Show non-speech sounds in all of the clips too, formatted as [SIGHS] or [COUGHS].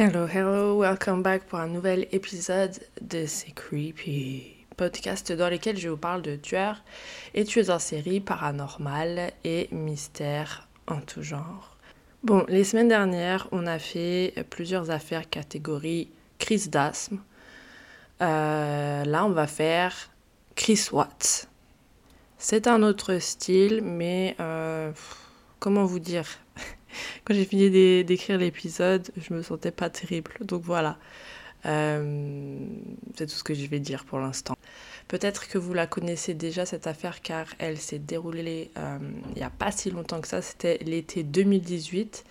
Hello, hello, welcome back pour un nouvel épisode de C'est Creepy, podcast dans lequel je vous parle de tueurs et tueuses en série, paranormal et mystères en tout genre. Bon, les semaines dernières, on a fait plusieurs affaires catégorie crise d'asthme. Euh, là, on va faire Chris Watts. C'est un autre style, mais euh, comment vous dire? Quand j'ai fini d'écrire l'épisode, je me sentais pas terrible. Donc voilà. Euh, c'est tout ce que je vais dire pour l'instant. Peut-être que vous la connaissez déjà cette affaire car elle s'est déroulée euh, il n'y a pas si longtemps que ça, c'était l'été 2018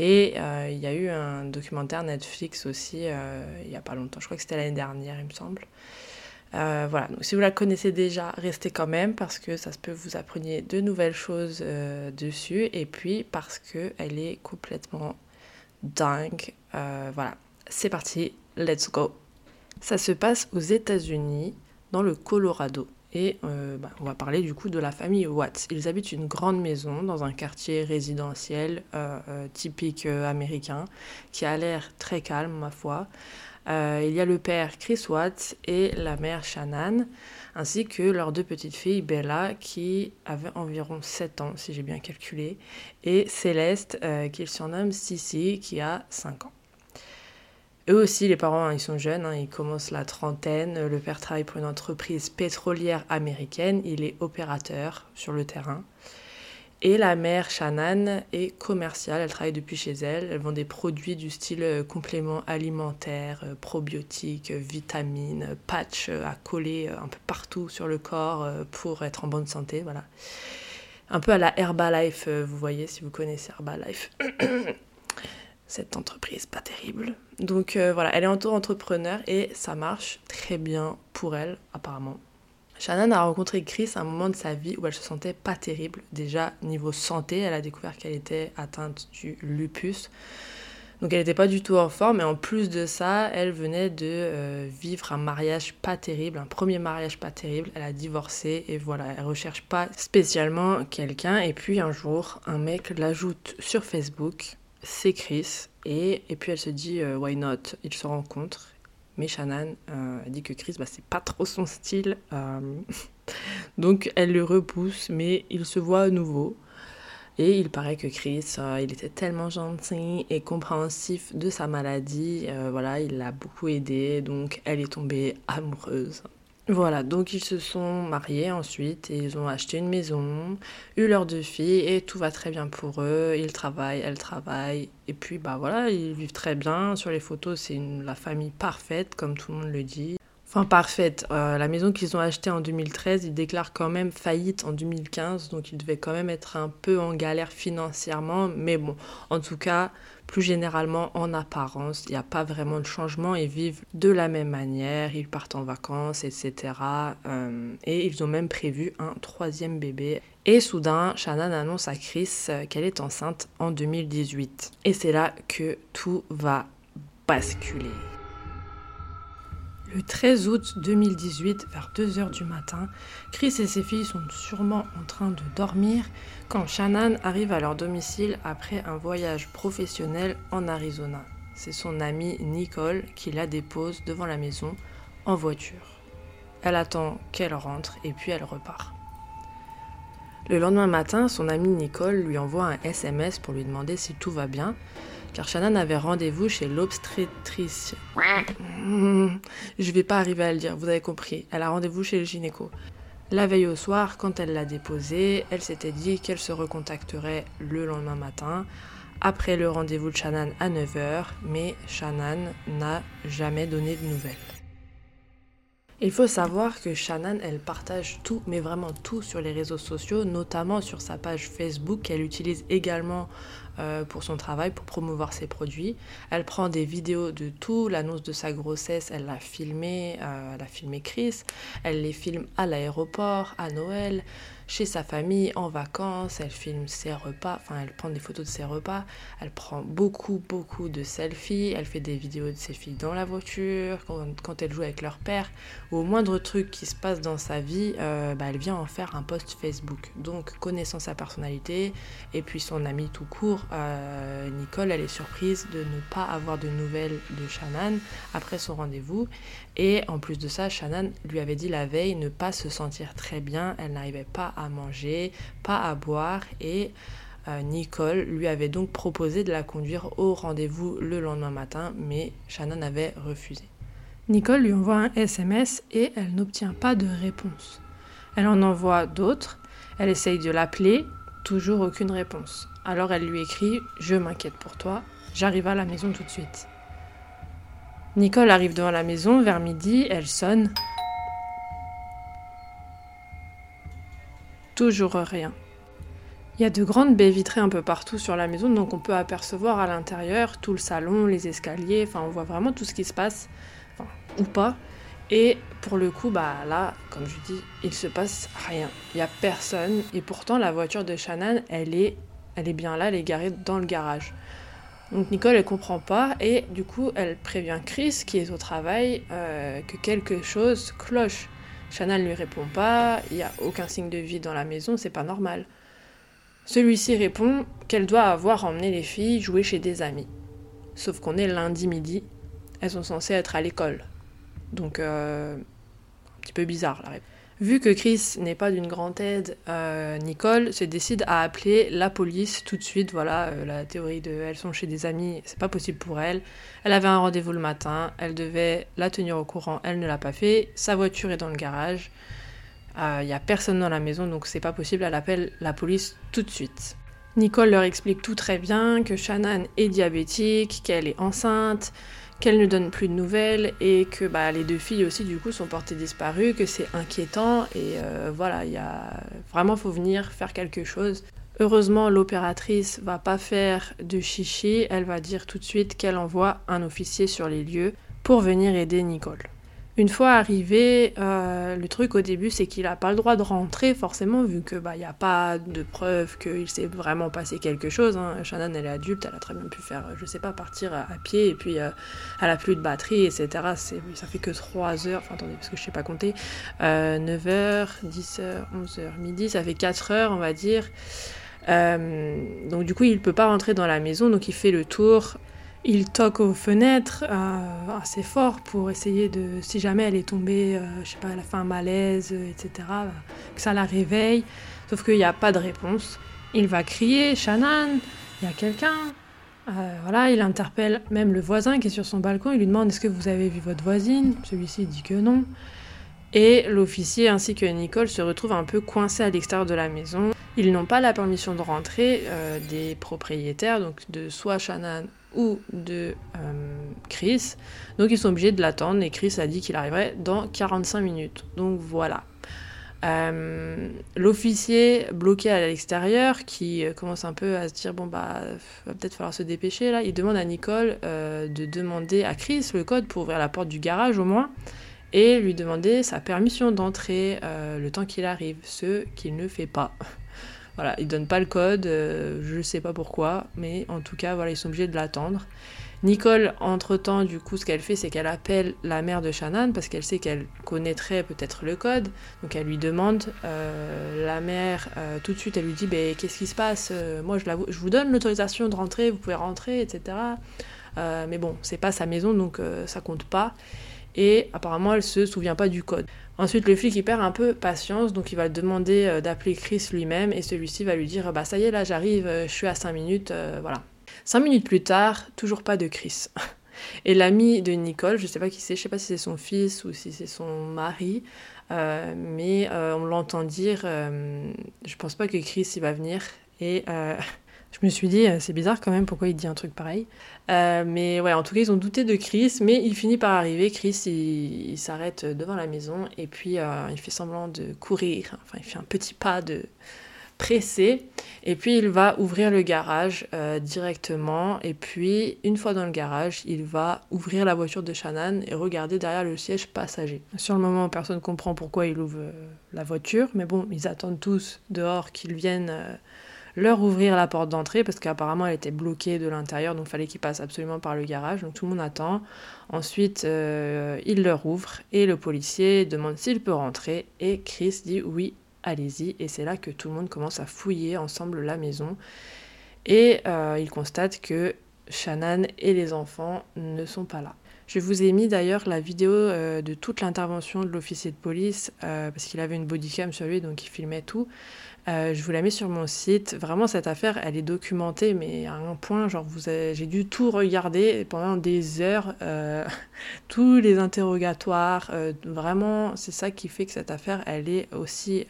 et euh, il y a eu un documentaire Netflix aussi il n'y a pas longtemps, je crois que c'était l'année dernière il me semble. Euh, voilà, donc si vous la connaissez déjà, restez quand même parce que ça se peut vous appreniez de nouvelles choses euh, dessus et puis parce qu'elle est complètement dingue. Euh, voilà, c'est parti, let's go. Ça se passe aux États-Unis, dans le Colorado. Et bah, on va parler du coup de la famille Watts. Ils habitent une grande maison dans un quartier résidentiel typique américain qui a l'air très calme, ma foi. Euh, il y a le père Chris Watts et la mère Shannon, ainsi que leurs deux petites filles, Bella, qui avait environ 7 ans, si j'ai bien calculé, et Céleste, euh, qu'ils surnomment Sissi, qui a 5 ans. Eux aussi, les parents, hein, ils sont jeunes, hein, ils commencent la trentaine. Le père travaille pour une entreprise pétrolière américaine, il est opérateur sur le terrain. Et la mère, Shannon, est commerciale. Elle travaille depuis chez elle. Elle vend des produits du style euh, compléments alimentaires, euh, probiotiques, euh, vitamines, patchs à coller un peu partout sur le corps pour être en bonne santé. Voilà. Un peu à la Herbalife, vous voyez, si vous connaissez Herbalife. [COUGHS] Cette entreprise, pas terrible. Donc voilà, elle est auto-entrepreneur et ça marche très bien pour elle, apparemment. Shannon a rencontré Chris à un moment de sa vie où elle se sentait pas terrible. Déjà, niveau santé, elle a découvert qu'elle était atteinte du lupus. Donc elle n'était pas du tout en forme, et en plus de ça, elle venait de euh, vivre un mariage pas terrible, un premier mariage pas terrible. Elle a divorcé et voilà, elle recherche pas spécialement quelqu'un. Et puis un jour, un mec l'ajoute sur Facebook, c'est Chris, et, et puis elle se dit euh, why not? Ils se rencontrent mais Shannon euh, dit que Chris, bah, c'est pas trop son style. Euh. [LAUGHS] donc elle le repousse, mais il se voit à nouveau. Et il paraît que Chris, euh, il était tellement gentil et compréhensif de sa maladie. voilà, il l'a beaucoup aidé, donc elle est tombée amoureuse. Voilà, donc ils se sont mariés ensuite et ils ont acheté une maison, eu leurs deux filles et tout va très bien pour eux. Ils travaillent, elles travaillent et puis bah voilà, ils vivent très bien. Sur les photos, c'est la famille parfaite comme tout le monde le dit. Enfin parfaite, euh, la maison qu'ils ont achetée en 2013, ils déclarent quand même faillite en 2015, donc ils devaient quand même être un peu en galère financièrement, mais bon, en tout cas, plus généralement en apparence, il n'y a pas vraiment de changement, ils vivent de la même manière, ils partent en vacances, etc. Euh, et ils ont même prévu un troisième bébé. Et soudain, Shannon annonce à Chris euh, qu'elle est enceinte en 2018. Et c'est là que tout va basculer. Le 13 août 2018, vers 2h du matin, Chris et ses filles sont sûrement en train de dormir quand Shannon arrive à leur domicile après un voyage professionnel en Arizona. C'est son amie Nicole qui la dépose devant la maison en voiture. Elle attend qu'elle rentre et puis elle repart. Le lendemain matin, son amie Nicole lui envoie un SMS pour lui demander si tout va bien, car Shannon avait rendez-vous chez l'obstétrice. Je vais pas arriver à le dire, vous avez compris. Elle a rendez-vous chez le gynéco. La veille au soir, quand elle l'a déposé, elle s'était dit qu'elle se recontacterait le lendemain matin, après le rendez-vous de Shannon à 9h, mais Shannon n'a jamais donné de nouvelles. Il faut savoir que Shannon, elle partage tout, mais vraiment tout sur les réseaux sociaux, notamment sur sa page Facebook qu'elle utilise également euh, pour son travail, pour promouvoir ses produits. Elle prend des vidéos de tout, l'annonce de sa grossesse, elle l'a filmé, euh, elle a filmé Chris, elle les filme à l'aéroport, à Noël, chez sa famille, en vacances, elle filme ses repas, enfin elle prend des photos de ses repas, elle prend beaucoup, beaucoup de selfies, elle fait des vidéos de ses filles dans la voiture, quand, elle joue avec leur père, ou au moindre truc qui se passe dans sa vie, euh, bah, elle vient en faire un post Facebook. Donc connaissant sa personnalité, et puis son ami tout court, euh, Nicole, elle est surprise de ne pas avoir de nouvelles de Shannon après son rendez-vous. Et en plus de ça, Shannon lui avait dit la veille ne pas se sentir très bien, elle n'arrivait pas à manger, pas à boire et euh, Nicole lui avait donc proposé de la conduire au rendez-vous le lendemain matin, mais Shannon avait refusé. Nicole lui envoie un SMS et elle n'obtient pas de réponse. Elle en envoie d'autres, elle essaye de l'appeler, toujours aucune réponse. Alors elle lui écrit Je m'inquiète pour toi, j'arrive à la maison tout de suite. Nicole arrive devant la maison vers midi, elle sonne. Toujours rien. Il y a de grandes baies vitrées un peu partout sur la maison, donc on peut apercevoir à l'intérieur tout le salon, les escaliers, enfin on voit vraiment tout ce qui se passe, ou pas. Et pour le coup, bah là, comme je dis, il se passe rien. Il y a personne, et pourtant la voiture de Shannon, elle est, elle est bien là, elle est garée dans le garage. Donc Nicole, elle comprend pas et du coup, elle prévient Chris, qui est au travail, euh, que quelque chose cloche. Shannon ne lui répond pas, il n'y a aucun signe de vie dans la maison, c'est pas normal. Celui-ci répond qu'elle doit avoir emmené les filles jouer chez des amis. Sauf qu'on est lundi midi, elles sont censées être à l'école. Donc, euh, un petit peu bizarre la réponse. Vu que Chris n'est pas d'une grande aide, euh, Nicole se décide à appeler la police tout de suite. Voilà, euh, la théorie de elles sont chez des amis, c'est pas possible pour elle. Elle avait un rendez-vous le matin, elle devait la tenir au courant, elle ne l'a pas fait. Sa voiture est dans le garage. Il euh, n'y a personne dans la maison, donc c'est pas possible. Elle appelle la police tout de suite. Nicole leur explique tout très bien que Shannon est diabétique, qu'elle est enceinte, qu'elle ne donne plus de nouvelles et que bah, les deux filles aussi du coup sont portées disparues, que c'est inquiétant et euh, voilà, il y a vraiment faut venir faire quelque chose. Heureusement, l'opératrice va pas faire de chichi, elle va dire tout de suite qu'elle envoie un officier sur les lieux pour venir aider Nicole. Une fois arrivé, euh, le truc au début, c'est qu'il n'a pas le droit de rentrer, forcément, vu que bah n'y a pas de preuve qu'il s'est vraiment passé quelque chose. Hein. Shannon, elle est adulte, elle a très bien pu faire, je sais pas, partir à, pied, et puis euh, elle a plus de batterie, etc. Ça fait que 3 heures, enfin attendez, parce que je sais pas compter, 9h, 10h, 11h, midi, ça fait 4 heures, on va dire. Euh, donc du coup, il peut pas rentrer dans la maison, donc il fait le tour il toque aux fenêtres euh, assez fort pour essayer de, si jamais elle est tombée, euh, je sais pas, elle a fait un malaise, etc., bah, que ça la réveille. Sauf qu'il n'y a pas de réponse. Il va crier, Shannon, il y a quelqu'un. Euh, voilà, il interpelle même le voisin qui est sur son balcon. Il lui demande est-ce que vous avez vu votre voisine? Celui-ci dit que non. Et l'officier ainsi que Nicole se retrouvent un peu coincés à l'extérieur de la maison. Ils n'ont pas la permission de rentrer des propriétaires, donc de soit Shannon ou de euh, Chris. Donc ils sont obligés de l'attendre et Chris a dit qu'il arriverait dans 45 minutes. Donc voilà. Euh, l'officier bloqué à l'extérieur qui euh, commence un peu à se dire bon bah va peut-être falloir se dépêcher là, il demande à Nicole de demander à Chris le code pour ouvrir la porte du garage au moins et lui demander sa permission d'entrer le temps qu'il arrive, ce qu'il ne fait pas. Voilà, ils donnent pas le code, euh, je sais pas pourquoi, mais en tout cas, voilà, ils sont obligés de l'attendre. Nicole, entre-temps, du coup, ce qu'elle fait, c'est qu'elle appelle la mère de Shannon parce qu'elle sait qu'elle connaîtrait peut-être le code. Donc elle lui demande, euh, la mère, euh, tout de suite, elle lui dit, ben, qu'est-ce qui se passe? Moi, je, je, vous donne l'autorisation de rentrer, vous pouvez rentrer, etc. mais bon, c'est pas sa maison, donc ça compte pas. Et apparemment, elle se souvient pas du code. Ensuite, le flic il perd un peu patience, donc il va demander d'appeler Chris lui-même et celui-ci va lui dire Bah, ça y est, là j'arrive, je suis à 5 minutes, voilà. Cinq minutes plus tard, toujours pas de Chris. [LAUGHS] Et l'ami de Nicole, je sais pas qui c'est, je sais pas si c'est son fils ou si c'est son mari, euh, mais euh, on l'entend dire, euh, je pense pas que Chris il va venir. Et [LAUGHS] je me suis dit, c'est bizarre quand même, pourquoi il dit un truc pareil. mais ouais, en tout cas, ils ont douté de Chris, mais il finit par arriver. Chris, il s'arrête devant la maison et puis il fait semblant de courir. Enfin, il fait un petit pas de pressé. Et puis il va ouvrir le garage euh, directement. Et puis une fois dans le garage, il va ouvrir la voiture de Shannon et regarder derrière le siège passager. Sur le moment, personne ne comprend pourquoi il ouvre euh, la voiture. Mais bon, ils attendent tous dehors qu'ils viennent euh, leur ouvrir la porte d'entrée parce qu'apparemment elle était bloquée de l'intérieur. Donc fallait qu'ils passent absolument par le garage. Donc tout le monde attend. Ensuite, il leur ouvre et le policier demande s'il peut rentrer. Et Chris dit oui, allez-y. Et c'est là que tout le monde commence à fouiller ensemble la maison. Et euh, il constate que Shannon et les enfants ne sont pas là. Je vous ai mis d'ailleurs la vidéo euh, de toute l'intervention de l'officier de police, euh, parce qu'il avait une bodycam sur lui, donc il filmait tout. je vous la mets sur mon site. Vraiment, cette affaire, elle est documentée, mais à un point, genre, j'ai dû tout regarder pendant des heures, [LAUGHS] tous les interrogatoires. vraiment, c'est ça qui fait que cette affaire, elle est aussi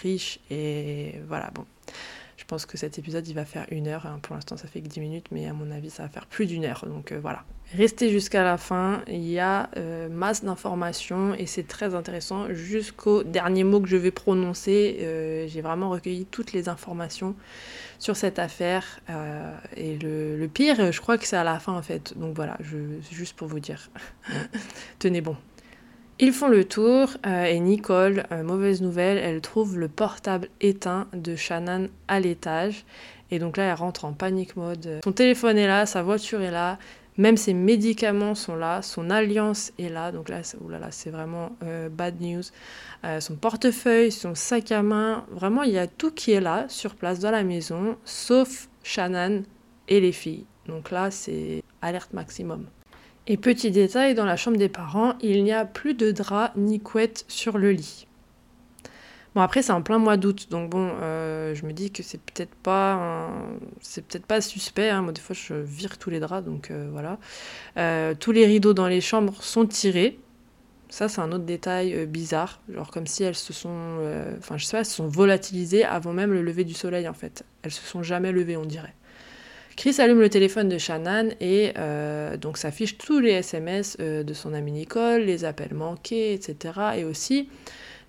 riche. Et voilà, bon. Je pense que cet épisode, il va faire une heure. Hein. Pour l'instant, ça fait que 10 minutes, mais à mon avis, ça va faire plus d'une heure. Donc voilà. Restez jusqu'à la fin, il y a euh, masse d'informations et c'est très intéressant. Jusqu'au dernier mot que je vais prononcer, euh, j'ai vraiment recueilli toutes les informations sur cette affaire. Euh, et le, pire, je crois que c'est à la fin en fait. Donc voilà, je, juste pour vous dire. [LAUGHS] Tenez bon. Ils font le tour et Nicole, mauvaise nouvelle, elle trouve le portable éteint de Shannon à l'étage. Et donc là, elle rentre en panique mode. Son téléphone est là, sa voiture est là, même ses médicaments sont là, son alliance est là, donc là, c'est vraiment euh, bad news. Euh, son portefeuille, son sac à main, vraiment, il y a tout qui est là, sur place dans la maison, sauf Shannon et les filles. Donc là, c'est alerte maximum. Et petit détail, dans la chambre des parents, il n'y a plus de drap ni couette sur le lit. Bon après c'est en plein mois d'août, donc bon, euh, je me dis que c'est peut-être pas, c'est peut-être pas suspect. Hein. Moi des fois je vire tous les draps, donc euh, voilà. Euh, tous les rideaux dans les chambres sont tirés. Ça c'est un autre détail bizarre, genre comme si elles se sont, enfin je sais pas, elles se sont volatilisées avant même le lever du soleil en fait. Elles se sont jamais levées on dirait. Chris allume le téléphone de Shannon et donc s'affiche tous les SMS de son amie Nicole, les appels manqués, etc. Et aussi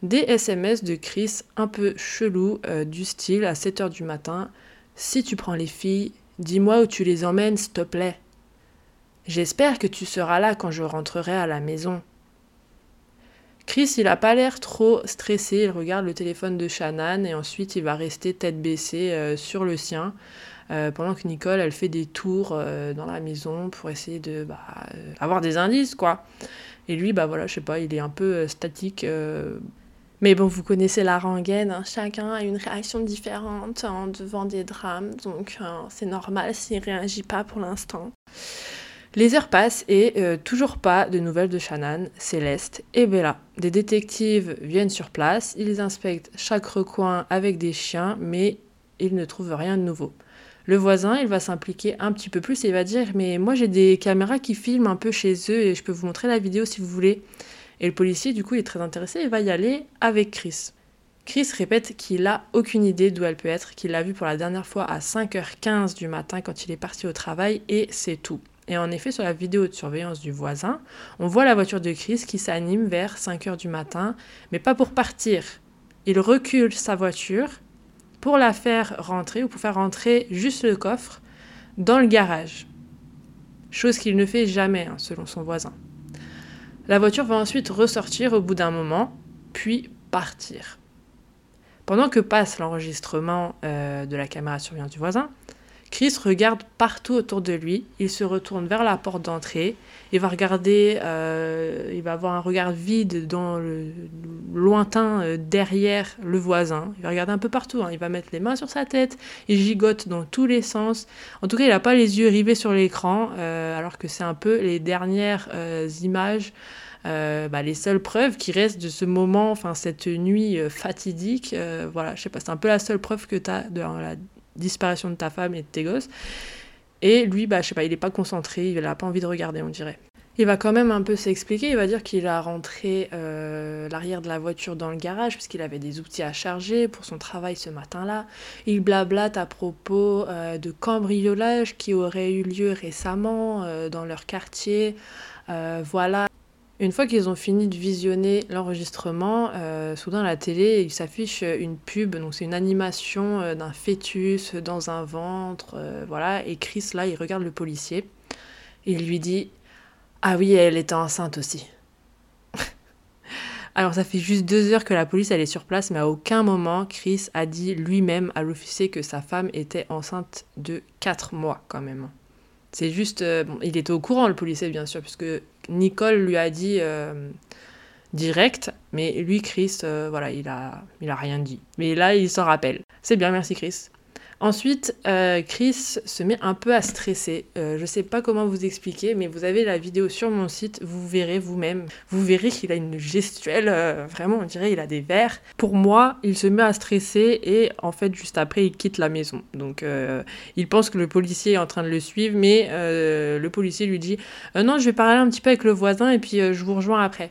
des SMS de Chris un peu chelou euh, du style à 7h du matin. Si tu prends les filles, dis-moi où tu les emmènes, s'il te plaît. J'espère que tu seras là quand je rentrerai à la maison. Chris, il a pas l'air trop stressé, il regarde le téléphone de Shannon et ensuite il va rester tête baissée euh, sur le sien euh, pendant que Nicole, elle fait des tours dans la maison pour essayer de bah, avoir des indices quoi. Et lui, bah voilà, je sais pas, il est un peu statique mais bon, vous connaissez la rengaine, hein. chacun a une réaction différente hein, devant des drames, donc hein, c'est normal s'il ne réagit pas pour l'instant. Les heures passent et euh, toujours pas de nouvelles de Shannon, Céleste et Bella. Des détectives viennent sur place, ils inspectent chaque recoin avec des chiens, mais ils ne trouvent rien de nouveau. Le voisin, il va s'impliquer un petit peu plus et il va dire Mais moi j'ai des caméras qui filment un peu chez eux et je peux vous montrer la vidéo si vous voulez. Et le policier, du coup, est très intéressé et va y aller avec Chris. Chris répète qu'il a aucune idée d'où elle peut être, qu'il l'a vue pour la dernière fois à 5h15 du matin quand il est parti au travail et c'est tout. Et en effet, sur la vidéo de surveillance du voisin, on voit la voiture de Chris qui s'anime vers 5h du matin, mais pas pour partir. Il recule sa voiture pour la faire rentrer ou pour faire rentrer juste le coffre dans le garage. Chose qu'il ne fait jamais, hein, selon son voisin. La voiture va ensuite ressortir au bout d'un moment, puis partir. Pendant que passe l'enregistrement euh, de la caméra de surveillance du voisin, Chris regarde partout autour de lui. Il se retourne vers la porte d'entrée. Il va regarder, euh, il va avoir un regard vide dans le lointain euh, derrière le voisin. Il va regarder un peu partout. Hein. Il va mettre les mains sur sa tête. Il gigote dans tous les sens. En tout cas, il n'a pas les yeux rivés sur l'écran, alors que c'est un peu les dernières images. Bah, les seules preuves qui restent de ce moment, enfin cette nuit fatidique, voilà, je sais pas, c'est un peu la seule preuve que tu as de la disparition de ta femme et de tes gosses. Et lui, bah, je sais pas, il est pas concentré, il n'a pas envie de regarder, on dirait. Il va quand même un peu s'expliquer, il va dire qu'il a rentré euh, l'arrière de la voiture dans le garage parce qu'il avait des outils à charger pour son travail ce matin-là. Il blablate à propos euh, de cambriolage qui aurait eu lieu récemment euh, dans leur quartier. voilà, une fois qu'ils ont fini de visionner l'enregistrement, euh, soudain à la télé, il s'affiche une pub, donc c'est une animation euh, d'un fœtus dans un ventre, euh, voilà. Et Chris, là, il regarde le policier il lui dit Ah oui, elle était enceinte aussi. [LAUGHS] Alors ça fait juste deux heures que la police elle est sur place, mais à aucun moment Chris a dit lui-même à l'officier que sa femme était enceinte de quatre mois quand même. C'est juste, bon, il était au courant le policier bien sûr, puisque Nicole lui a dit euh, direct, mais lui, Chris, euh, voilà, il a, il a rien dit. Mais là, il s'en rappelle. C'est bien, merci Chris. Ensuite, euh, Chris se met un peu à stresser. je ne sais pas comment vous expliquer, mais vous avez la vidéo sur mon site, vous verrez vous-même. Vous verrez qu'il a une gestuelle, vraiment, on dirait il a des verres. Pour moi, il se met à stresser et en fait, juste après, il quitte la maison. Donc, il pense que le policier est en train de le suivre, mais le policier lui dit Non, je vais parler un petit peu avec le voisin et puis je vous rejoins après.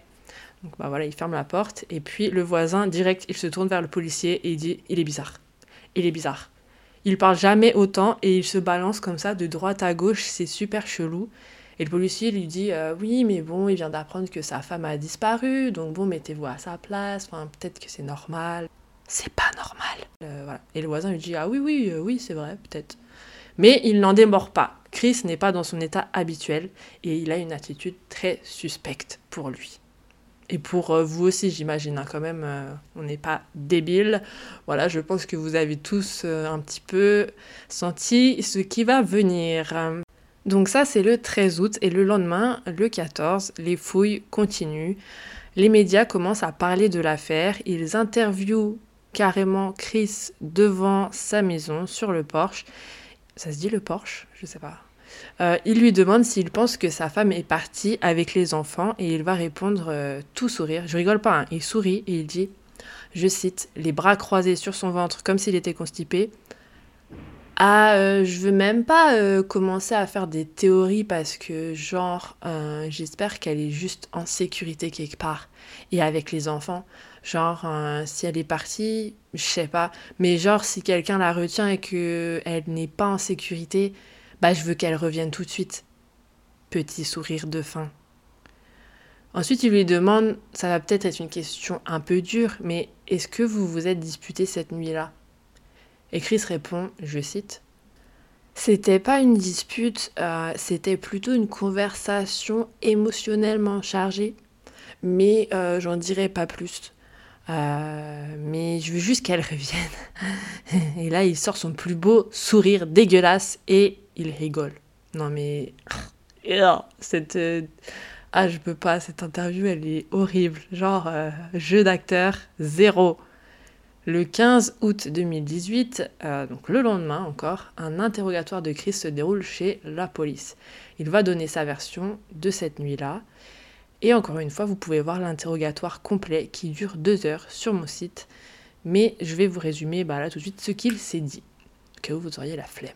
Donc, bah voilà, il ferme la porte et puis le voisin, direct, il se tourne vers le policier et il dit Il est bizarre. Il est bizarre. Il parle jamais autant et il se balance comme ça de droite à gauche, c'est super chelou. Et le policier lui dit euh, Oui, mais bon, il vient d'apprendre que sa femme a disparu, donc bon, mettez-vous à sa place, peut-être que c'est normal. C'est pas normal. Euh, voilà. Et le voisin lui dit Ah oui, oui, euh, oui, c'est vrai, peut-être. Mais il n'en démord pas. Chris n'est pas dans son état habituel et il a une attitude très suspecte pour lui et pour euh, vous aussi, j'imagine, hein, quand même, euh, on n'est pas débile. Voilà, je pense que vous avez tous euh, un petit peu senti ce qui va venir. Donc ça, c'est le 13 août, et le lendemain, le 14, les fouilles continuent. Les médias commencent à parler de l'affaire, ils interviewent carrément Chris devant sa maison, sur le porche. Ça se dit le Porsche Je sais pas. Euh, il lui demande s'il pense que sa femme est partie avec les enfants et il va répondre euh, tout sourire. Je rigole pas, hein. il sourit et il dit, je cite, les bras croisés sur son ventre comme s'il était constipé. Ah, euh, je veux même pas commencer à faire des théories parce que, genre, j'espère qu'elle est juste en sécurité quelque part et avec les enfants. Genre, si elle est partie, je sais pas, mais genre, si quelqu'un la retient et qu'elle n'est pas en sécurité, bah, je veux qu'elle revienne tout de suite. Petit sourire de fin. Ensuite, il lui demande, ça va peut-être être une question un peu dure, mais est-ce que vous vous êtes disputé cette nuit-là? Et Chris répond, je cite, C'était pas une dispute, euh, c'était plutôt une conversation émotionnellement chargée, mais euh, j'en dirai pas plus. Euh, mais je veux juste qu'elle revienne. [LAUGHS] Et là, il sort son plus beau sourire dégueulasse et il rigole. Non mais... Cette... Euh, ah, je peux pas, cette interview, elle est horrible. Genre, euh, jeu d'acteur, zéro. Le 15 août 2018, euh, donc le lendemain encore, un interrogatoire de Chris se déroule chez la police. Il va donner sa version de cette nuit-là. Et encore une fois, vous pouvez voir l'interrogatoire complet qui dure deux heures sur mon site. Mais je vais vous résumer bah, là tout de suite ce qu'il s'est dit, que vous auriez la flemme.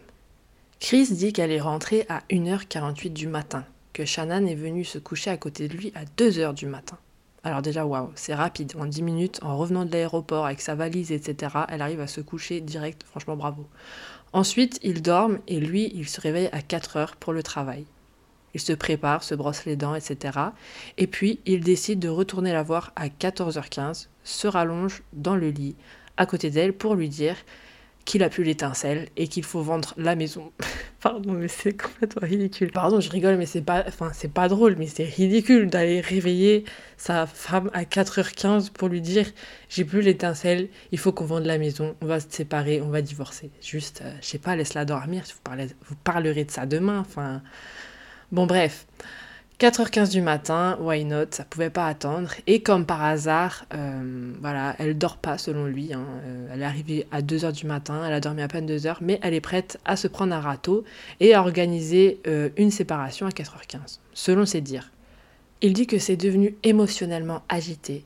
Chris dit qu'elle est rentrée à 1h48 du matin, que Shannon est venue se coucher à côté de lui à 2h du matin. Alors déjà, waouh, c'est rapide. En 10 minutes, en revenant de l'aéroport avec sa valise, etc., elle arrive à se coucher direct. Franchement, bravo. Ensuite, ils dorment et lui, il se réveille à 4 h pour le travail. Il se prépare, se brosse les dents, etc. Et puis, il décide de retourner la voir à 14h15, se rallonge dans le lit, à côté d'elle, pour lui dire qu'il a plus l'étincelle et qu'il faut vendre la maison. [LAUGHS] Pardon, mais c'est complètement ridicule. Pardon, je rigole, mais c'est pas, enfin, c'est pas drôle, mais c'est ridicule d'aller réveiller sa femme à 4h15 pour lui dire j'ai plus l'étincelle, il faut qu'on vende la maison, on va se séparer, on va divorcer. Juste, euh, je sais pas, laisse-la dormir, vous, vous parlerez de ça demain. Enfin, bon, bref. 4h15 du matin, why not, ça pouvait pas attendre. Et comme par hasard, euh, voilà, elle dort pas selon lui. Hein. Euh, elle est arrivée à 2h du matin, elle a dormi à peine 2 heures, mais elle est prête à se prendre un râteau et à organiser euh, une séparation à 4h15, selon ses dires. Il dit que c'est devenu émotionnellement agité,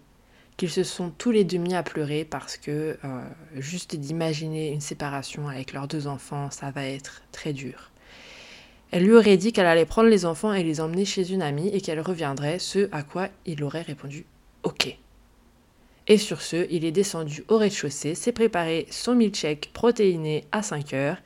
qu'ils se sont tous les deux mis à pleurer parce que juste d'imaginer une séparation avec leurs deux enfants, ça va être très dur. Elle lui aurait dit qu'elle allait prendre les enfants et les emmener chez une amie et qu'elle reviendrait, ce à quoi il aurait répondu Ok. Et sur ce, il est descendu au rez-de-chaussée, s'est préparé son milkshake protéiné à 5 heures,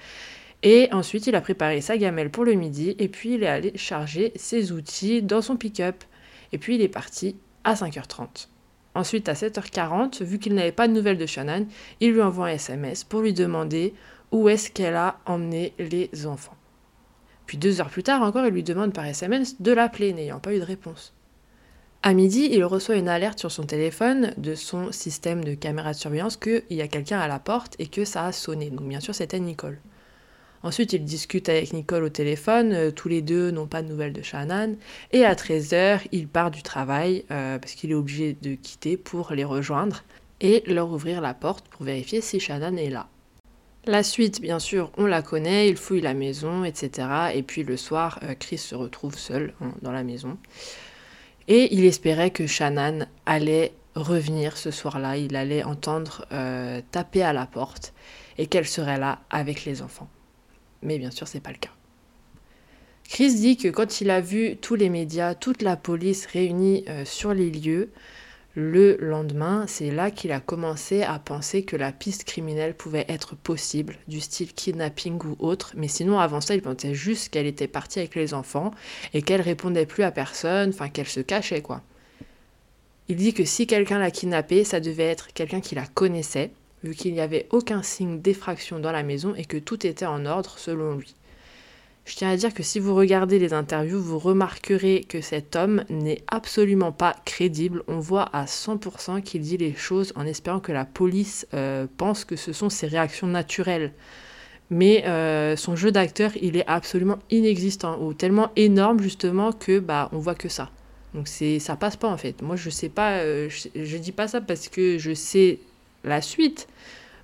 et ensuite il a préparé sa gamelle pour le midi, et puis il est allé charger ses outils dans son pick-up, et puis il est parti à 5h30. Ensuite, à 7h40, vu qu'il n'avait pas de nouvelles de Shannon, il lui envoie un SMS pour lui demander où est-ce qu'elle a emmené les enfants. Puis deux heures plus tard encore, il lui demande par SMS de l'appeler, n'ayant pas eu de réponse. À midi, il reçoit une alerte sur son téléphone de son système de caméra de surveillance qu'il y a quelqu'un à la porte et que ça a sonné. Donc bien sûr, c'était Nicole. Ensuite, il discute avec Nicole au téléphone, euh, tous les deux n'ont pas de nouvelles de Shannon, et à 13h, il part du travail euh, parce qu'il est obligé de quitter pour les rejoindre et leur ouvrir la porte pour vérifier si Shannon est là. La suite, bien sûr, on la connaît, il fouille la maison, etc. Et puis le soir, euh, Chris se retrouve seul dans la maison. Et il espérait que Shannon allait revenir ce soir-là, il allait entendre euh, taper à la porte et qu'elle serait là avec les enfants. Mais bien sûr, c'est pas le cas. Chris dit que quand il a vu tous les médias, toute la police réunie euh, sur les lieux, le lendemain, c'est là qu'il a commencé à penser que la piste criminelle pouvait être possible, du style kidnapping ou autre, mais sinon avant ça, il pensait juste qu'elle était partie avec les enfants et qu'elle répondait plus à personne, enfin qu'elle se cachait quoi. Il dit que si quelqu'un l'a kidnappée, ça devait être quelqu'un qui la connaissait, vu qu'il n'y avait aucun signe d'effraction dans la maison et que tout était en ordre selon lui. Je tiens à dire que si vous regardez les interviews, vous remarquerez que cet homme n'est absolument pas crédible. On voit à 100% qu'il dit les choses en espérant que la police euh, pense que ce sont ses réactions naturelles. Mais euh, son jeu d'acteur, il est absolument inexistant ou tellement énorme justement que bah on voit que ça. Donc c'est ça passe pas en fait. Moi je sais pas, euh, je, je dis pas ça parce que je sais la suite.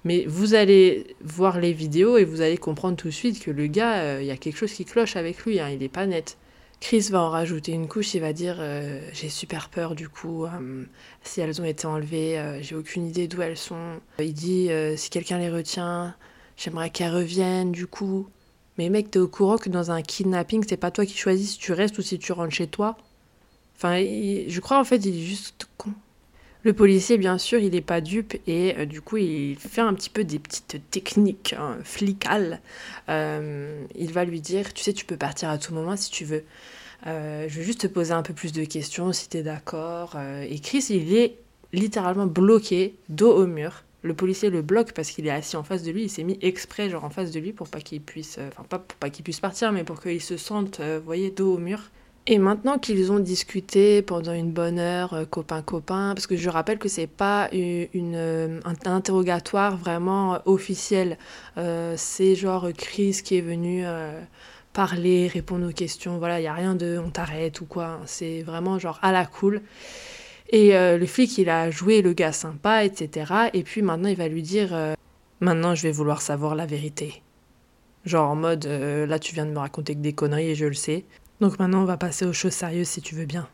Mais vous allez voir les vidéos et vous allez comprendre tout de suite que le gars, il euh, y a quelque chose qui cloche avec lui, hein, il n'est pas net. Chris va en rajouter une couche, il va dire euh, j'ai super peur du coup, euh, si elles ont été enlevées, j'ai aucune idée d'où elles sont. Il dit si quelqu'un les retient, j'aimerais qu'elles reviennent du coup. Mais mec, t'es au courant que dans un kidnapping, c'est pas toi qui choisis si tu restes ou si tu rentres chez toi Enfin, je crois en fait, il est juste con. Le policier, bien sûr, il n'est pas dupe et euh, du coup, il fait un petit peu des petites techniques hein, flicales. Euh, il va lui dire, tu sais, tu peux partir à tout moment si tu veux. Euh, je vais juste te poser un peu plus de questions si tu es d'accord. et Chris, il est littéralement bloqué, dos au mur. Le policier le bloque parce qu'il est assis en face de lui. Il s'est mis exprès, genre en face de lui, pour pas qu'il puisse, enfin pas pour pas qu'il puisse partir, mais pour qu'il se sente, vous voyez, dos au mur. Et maintenant qu'ils ont discuté pendant une bonne heure, euh, copain-copain, parce que je rappelle que c'est pas une, euh, un interrogatoire vraiment officiel, euh, c'est genre Chris qui est venu parler, répondre aux questions, voilà, il n'y a rien de on t'arrête ou quoi, c'est vraiment genre à la cool. Et le flic, il a joué le gars sympa, etc. Et puis maintenant, il va lui dire Maintenant, je vais vouloir savoir la vérité. Genre en mode Là, tu viens de me raconter que des conneries et je le sais. Donc maintenant, on va passer aux choses sérieuses si tu veux bien.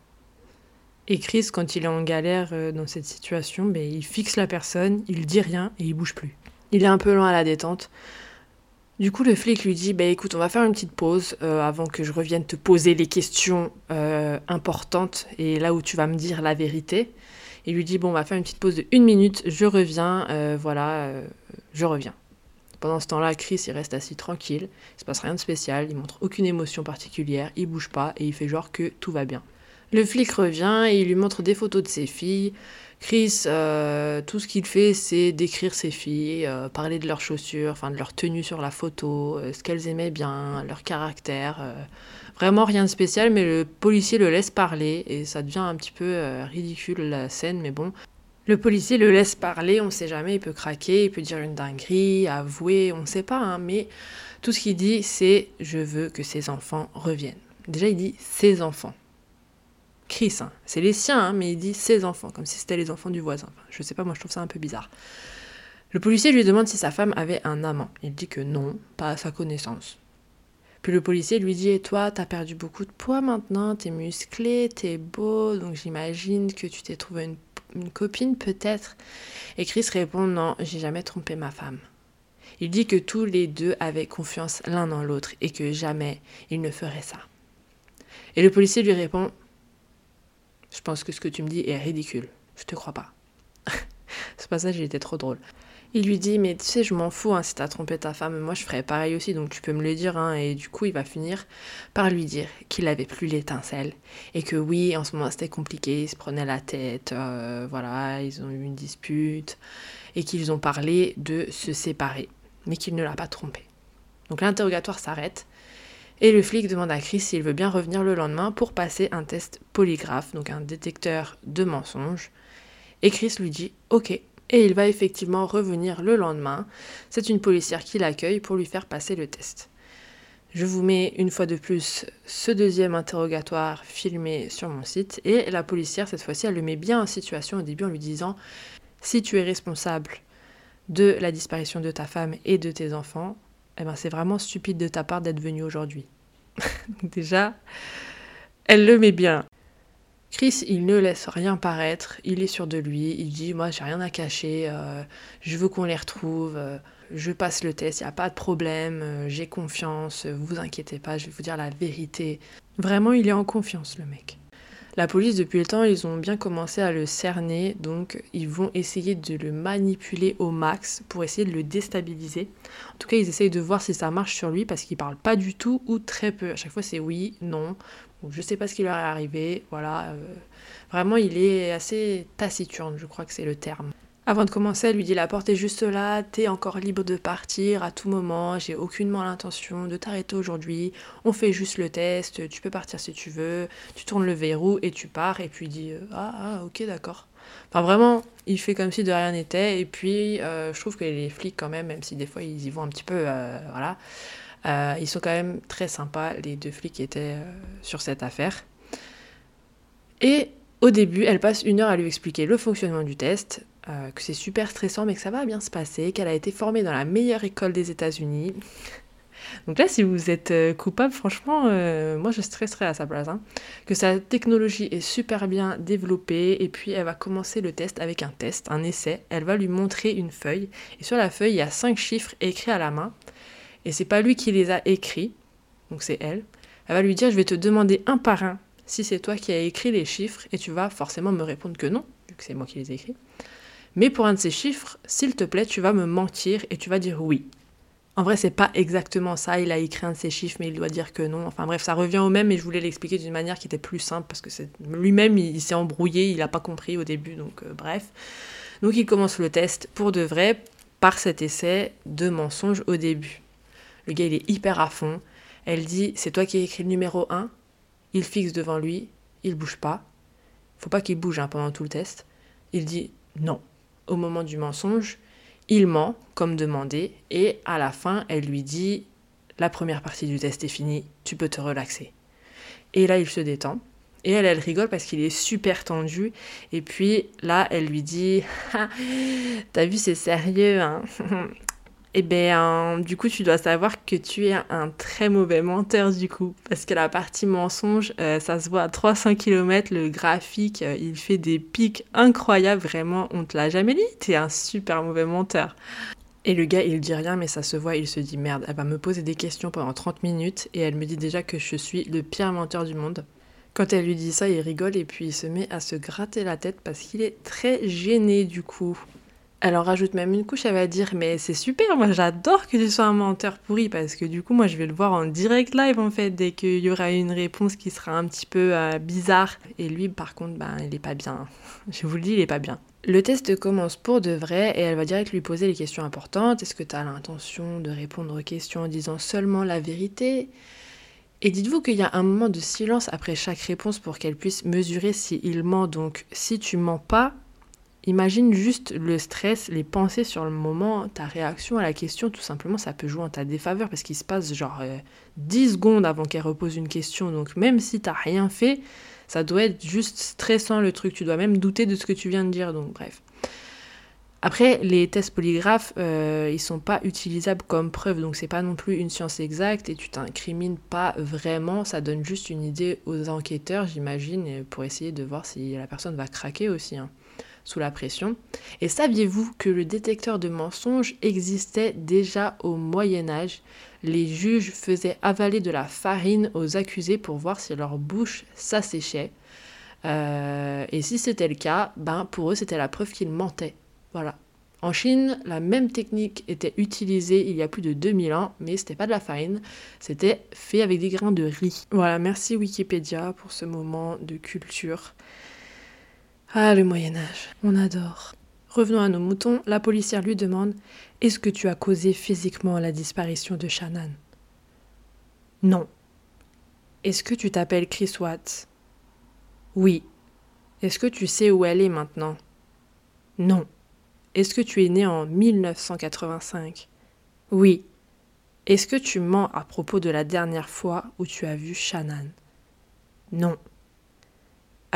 Et Chris, quand il est en galère euh, dans cette situation, ben, il fixe la personne, il dit rien et il bouge plus. Il est un peu loin à la détente. Du coup, le flic lui dit bah, écoute, on va faire une petite pause euh, avant que je revienne te poser les questions euh, importantes et là où tu vas me dire la vérité. Il lui dit bon, on va faire une petite pause de une minute, je reviens, voilà, je reviens. Pendant ce temps-là, Chris, il reste assis tranquille, il se passe rien de spécial, il montre aucune émotion particulière, il bouge pas et il fait genre que tout va bien. Le flic revient et il lui montre des photos de ses filles. Chris, euh, tout ce qu'il fait, c'est décrire ses filles, euh, parler de leurs chaussures, enfin de leur tenue sur la photo, euh, ce qu'elles aimaient bien, leur caractère. vraiment rien de spécial, mais le policier le laisse parler et ça devient un petit peu ridicule la scène, mais bon. Le policier le laisse parler, on sait jamais, il peut craquer, il peut dire une dinguerie, avouer, on ne sait pas, hein, mais tout ce qu'il dit, c'est je veux que ses enfants reviennent. Déjà, il dit ses enfants. Chris, hein. c'est les siens, hein, mais il dit ses enfants, comme si c'était les enfants du voisin. Je je sais pas, moi je trouve ça un peu bizarre. Le policier lui demande si sa femme avait un amant. Il dit que non, pas à sa connaissance. Puis le policier lui dit Et toi, t'as perdu beaucoup de poids maintenant, t'es musclé, t'es beau, donc j'imagine que tu t'es trouvé une, une copine peut-être. Et Chris répond Non, j'ai jamais trompé ma femme. Il dit que tous les deux avaient confiance l'un dans l'autre et que jamais ils ne feraient ça. Et le policier lui répond je pense que ce que tu me dis est ridicule. Je te crois pas. [LAUGHS] ce passage, il était trop drôle. Il lui dit, mais tu sais, je m'en fous hein, si t'as trompé ta femme, moi je ferais pareil aussi, donc tu peux me le dire. Hein. Et du coup, il va finir par lui dire qu'il avait plus l'étincelle. Et que oui, en ce moment c'était compliqué, il se prenait la tête, euh, voilà, ils ont eu une dispute. Et qu'ils ont parlé de se séparer, mais qu'il ne l'a pas trompé. Donc l'interrogatoire s'arrête. Et le flic demande à Chris s'il veut bien revenir le lendemain pour passer un test polygraphe, donc un détecteur de mensonges. Et Chris lui dit OK. Et il va effectivement revenir le lendemain. C'est une policière qui l'accueille pour lui faire passer le test. Je vous mets une fois de plus ce deuxième interrogatoire filmé sur mon site. Et la policière, cette fois-ci, elle le met bien en situation au début en lui disant Si tu es responsable de la disparition de ta femme et de tes enfants, eh ben c'est vraiment stupide de ta part d'être venu aujourd'hui. [LAUGHS] Déjà, elle le met bien. Chris, il ne laisse rien paraître, il est sûr de lui, il dit moi j'ai rien à cacher, euh, je veux qu'on les retrouve, euh, je passe le test, il n'y a pas de problème, euh, j'ai confiance, vous inquiétez pas, je vais vous dire la vérité. Vraiment, il est en confiance le mec. La police, depuis le temps, ils ont bien commencé à le cerner, donc ils vont essayer de le manipuler au max pour essayer de le déstabiliser. En tout cas, ils essayent de voir si ça marche sur lui parce qu'il parle pas du tout ou très peu. À chaque fois, c'est oui, non, ou je sais pas ce qui leur est arrivé. Voilà. Euh, vraiment, il est assez taciturne, je crois que c'est le terme. Avant de commencer, elle lui dit la porte est juste là, t'es encore libre de partir à tout moment, j'ai aucunement l'intention de t'arrêter aujourd'hui, on fait juste le test, tu peux partir si tu veux, tu tournes le verrou et tu pars, et puis il dit ah, ah ok d'accord. Enfin vraiment, il fait comme si de rien n'était, et puis euh, je trouve que les flics quand même, même si des fois ils y vont un petit peu, euh, voilà, euh, ils sont quand même très sympas, les deux flics qui étaient sur cette affaire. Et au début, elle passe une heure à lui expliquer le fonctionnement du test, euh, que c'est super stressant mais que ça va bien se passer, qu'elle a été formée dans la meilleure école des États-Unis. Donc là, si vous êtes euh, coupable, franchement, euh, moi je stresserais à sa place. Hein. Que sa technologie est super bien développée et puis elle va commencer le test avec un test, un essai. Elle va lui montrer une feuille et sur la feuille il y a cinq chiffres écrits à la main et c'est pas lui qui les a écrits, donc c'est elle. Elle va lui dire je vais te demander un par un si c'est toi qui as écrit les chiffres et tu vas forcément me répondre que non, vu que c'est moi qui les ai écrits. Mais pour un de ces chiffres, s'il te plaît, tu vas me mentir et tu vas dire oui. En vrai, c'est pas exactement ça. Il a écrit un de ces chiffres, mais il doit dire que non. Enfin bref, ça revient au même, et je voulais l'expliquer d'une manière qui était plus simple parce que lui-même, il, s'est embrouillé, il n'a pas compris au début. Donc euh, bref. Donc il commence le test pour de vrai par cet essai de mensonge au début. Le gars, il est hyper à fond. Elle dit C'est toi qui as écrit le numéro 1. Il fixe devant lui, il bouge pas. Faut pas qu'il bouge hein, pendant tout le test. Il dit Non au moment du mensonge, il ment, comme demandé, et à la fin, elle lui dit La première partie du test est finie, tu peux te relaxer. Et là, il se détend. Et elle, elle rigole parce qu'il est super tendu. Et puis là, elle lui dit [LAUGHS] ah, T'as vu, c'est sérieux, hein [LAUGHS] eh bien, du coup, tu dois savoir que tu es un très mauvais menteur, du coup. Parce que la partie mensonge, euh, ça se voit à 300 km, le graphique, euh, il fait des pics incroyables, vraiment, on te l'a jamais dit, t'es un super mauvais menteur. Et le gars, il dit rien, mais ça se voit, il se dit merde, elle va me poser des questions pendant 30 minutes, et elle me dit déjà que je suis le pire menteur du monde. Quand elle lui dit ça, il rigole, et puis il se met à se gratter la tête parce qu'il est très gêné, du coup. Elle en rajoute même une couche, elle va dire Mais c'est super, moi j'adore que tu sois un menteur pourri parce que du coup, moi je vais le voir en direct live en fait, dès qu'il y aura une réponse qui sera un petit peu euh, bizarre. Et lui, par contre, ben, il est pas bien. Je vous le dis, il est pas bien. Le test commence pour de vrai et elle va direct lui poser les questions importantes. Est-ce que tu as l'intention de répondre aux questions en disant seulement la vérité? Et dites-vous qu'il y a un moment de silence après chaque réponse pour qu'elle puisse mesurer s'il ment. Donc si tu mens pas, Imagine juste le stress, les pensées sur le moment, ta réaction à la question, tout simplement, ça peut jouer en ta défaveur parce qu'il se passe genre 10 euh, secondes avant qu'elle repose une question. Donc même si t'as rien fait, ça doit être juste stressant le truc. Tu dois même douter de ce que tu viens de dire. Donc bref. Après, les tests polygraphes, euh, ils sont pas utilisables comme preuve, donc c'est pas non plus une science exacte et tu t'incrimines pas vraiment. Ça donne juste une idée aux enquêteurs, j'imagine, pour essayer de voir si la personne va craquer aussi. Hein sous la pression. Et saviez-vous que le détecteur de mensonges existait déjà au Moyen Âge? Les juges faisaient avaler de la farine aux accusés pour voir si leur bouche s'asséchait. Euh, et si c'était le cas, ben pour eux c'était la preuve qu'ils mentaient. Voilà. En Chine, la même technique était utilisée il y a plus de 2000 ans, mais c'était pas de la farine, c'était fait avec des grains de riz. Voilà, merci Wikipédia pour ce moment de culture. Ah, le Moyen Âge, on adore. Revenons à nos moutons, la policière lui demande Est-ce que tu as causé physiquement la disparition de Shannon? Non. Est-ce que tu t'appelles Chris Watts? Oui. Est-ce que tu sais où elle est maintenant? Non. Est-ce que tu es né en 1985 Oui. Est-ce que tu mens à propos de la dernière fois où tu as vu Shannon? Non.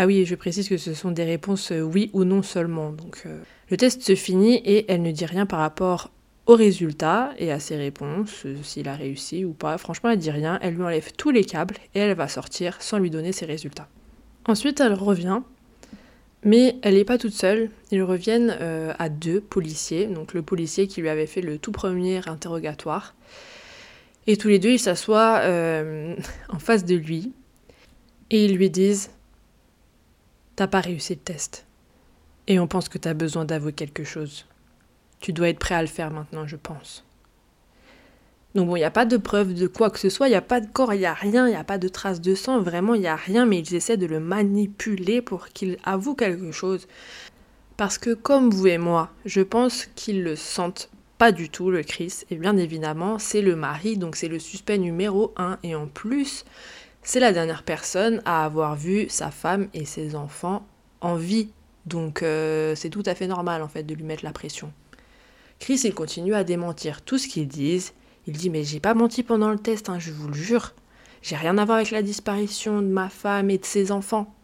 Ah oui, je précise que ce sont des réponses euh, oui ou non seulement. Donc, euh, le test se finit et elle ne dit rien par rapport au résultat et à ses réponses, euh, s'il a réussi ou pas. Franchement, elle dit rien, elle lui enlève tous les câbles et elle va sortir sans lui donner ses résultats. Ensuite, elle revient, mais elle n'est pas toute seule. Ils reviennent à deux policiers, donc le policier qui lui avait fait le tout premier interrogatoire. Et tous les deux, ils s'assoient [LAUGHS] en face de lui et ils lui disent T'as pas réussi le test. Et on pense que t'as besoin d'avouer quelque chose. Tu dois être prêt à le faire maintenant, je pense. Donc bon, il n'y a pas de preuve de quoi que ce soit, il n'y a pas de corps, il n'y a rien, il n'y a pas de traces de sang, vraiment il n'y a rien, mais ils essaient de le manipuler pour qu'il avoue quelque chose. Parce que comme vous et moi, je pense qu'ils le sentent pas du tout, le Chris, et bien évidemment, c'est le mari, donc c'est le suspect numéro un, et en plus, c'est la dernière personne à avoir vu sa femme et ses enfants en vie. Donc euh, c'est tout à fait normal en fait de lui mettre la pression. Chris il continue à démentir tout ce qu'ils disent. Il dit mais j'ai pas menti pendant le test, hein, je vous le jure. J'ai rien à voir avec la disparition de ma femme et de ses enfants.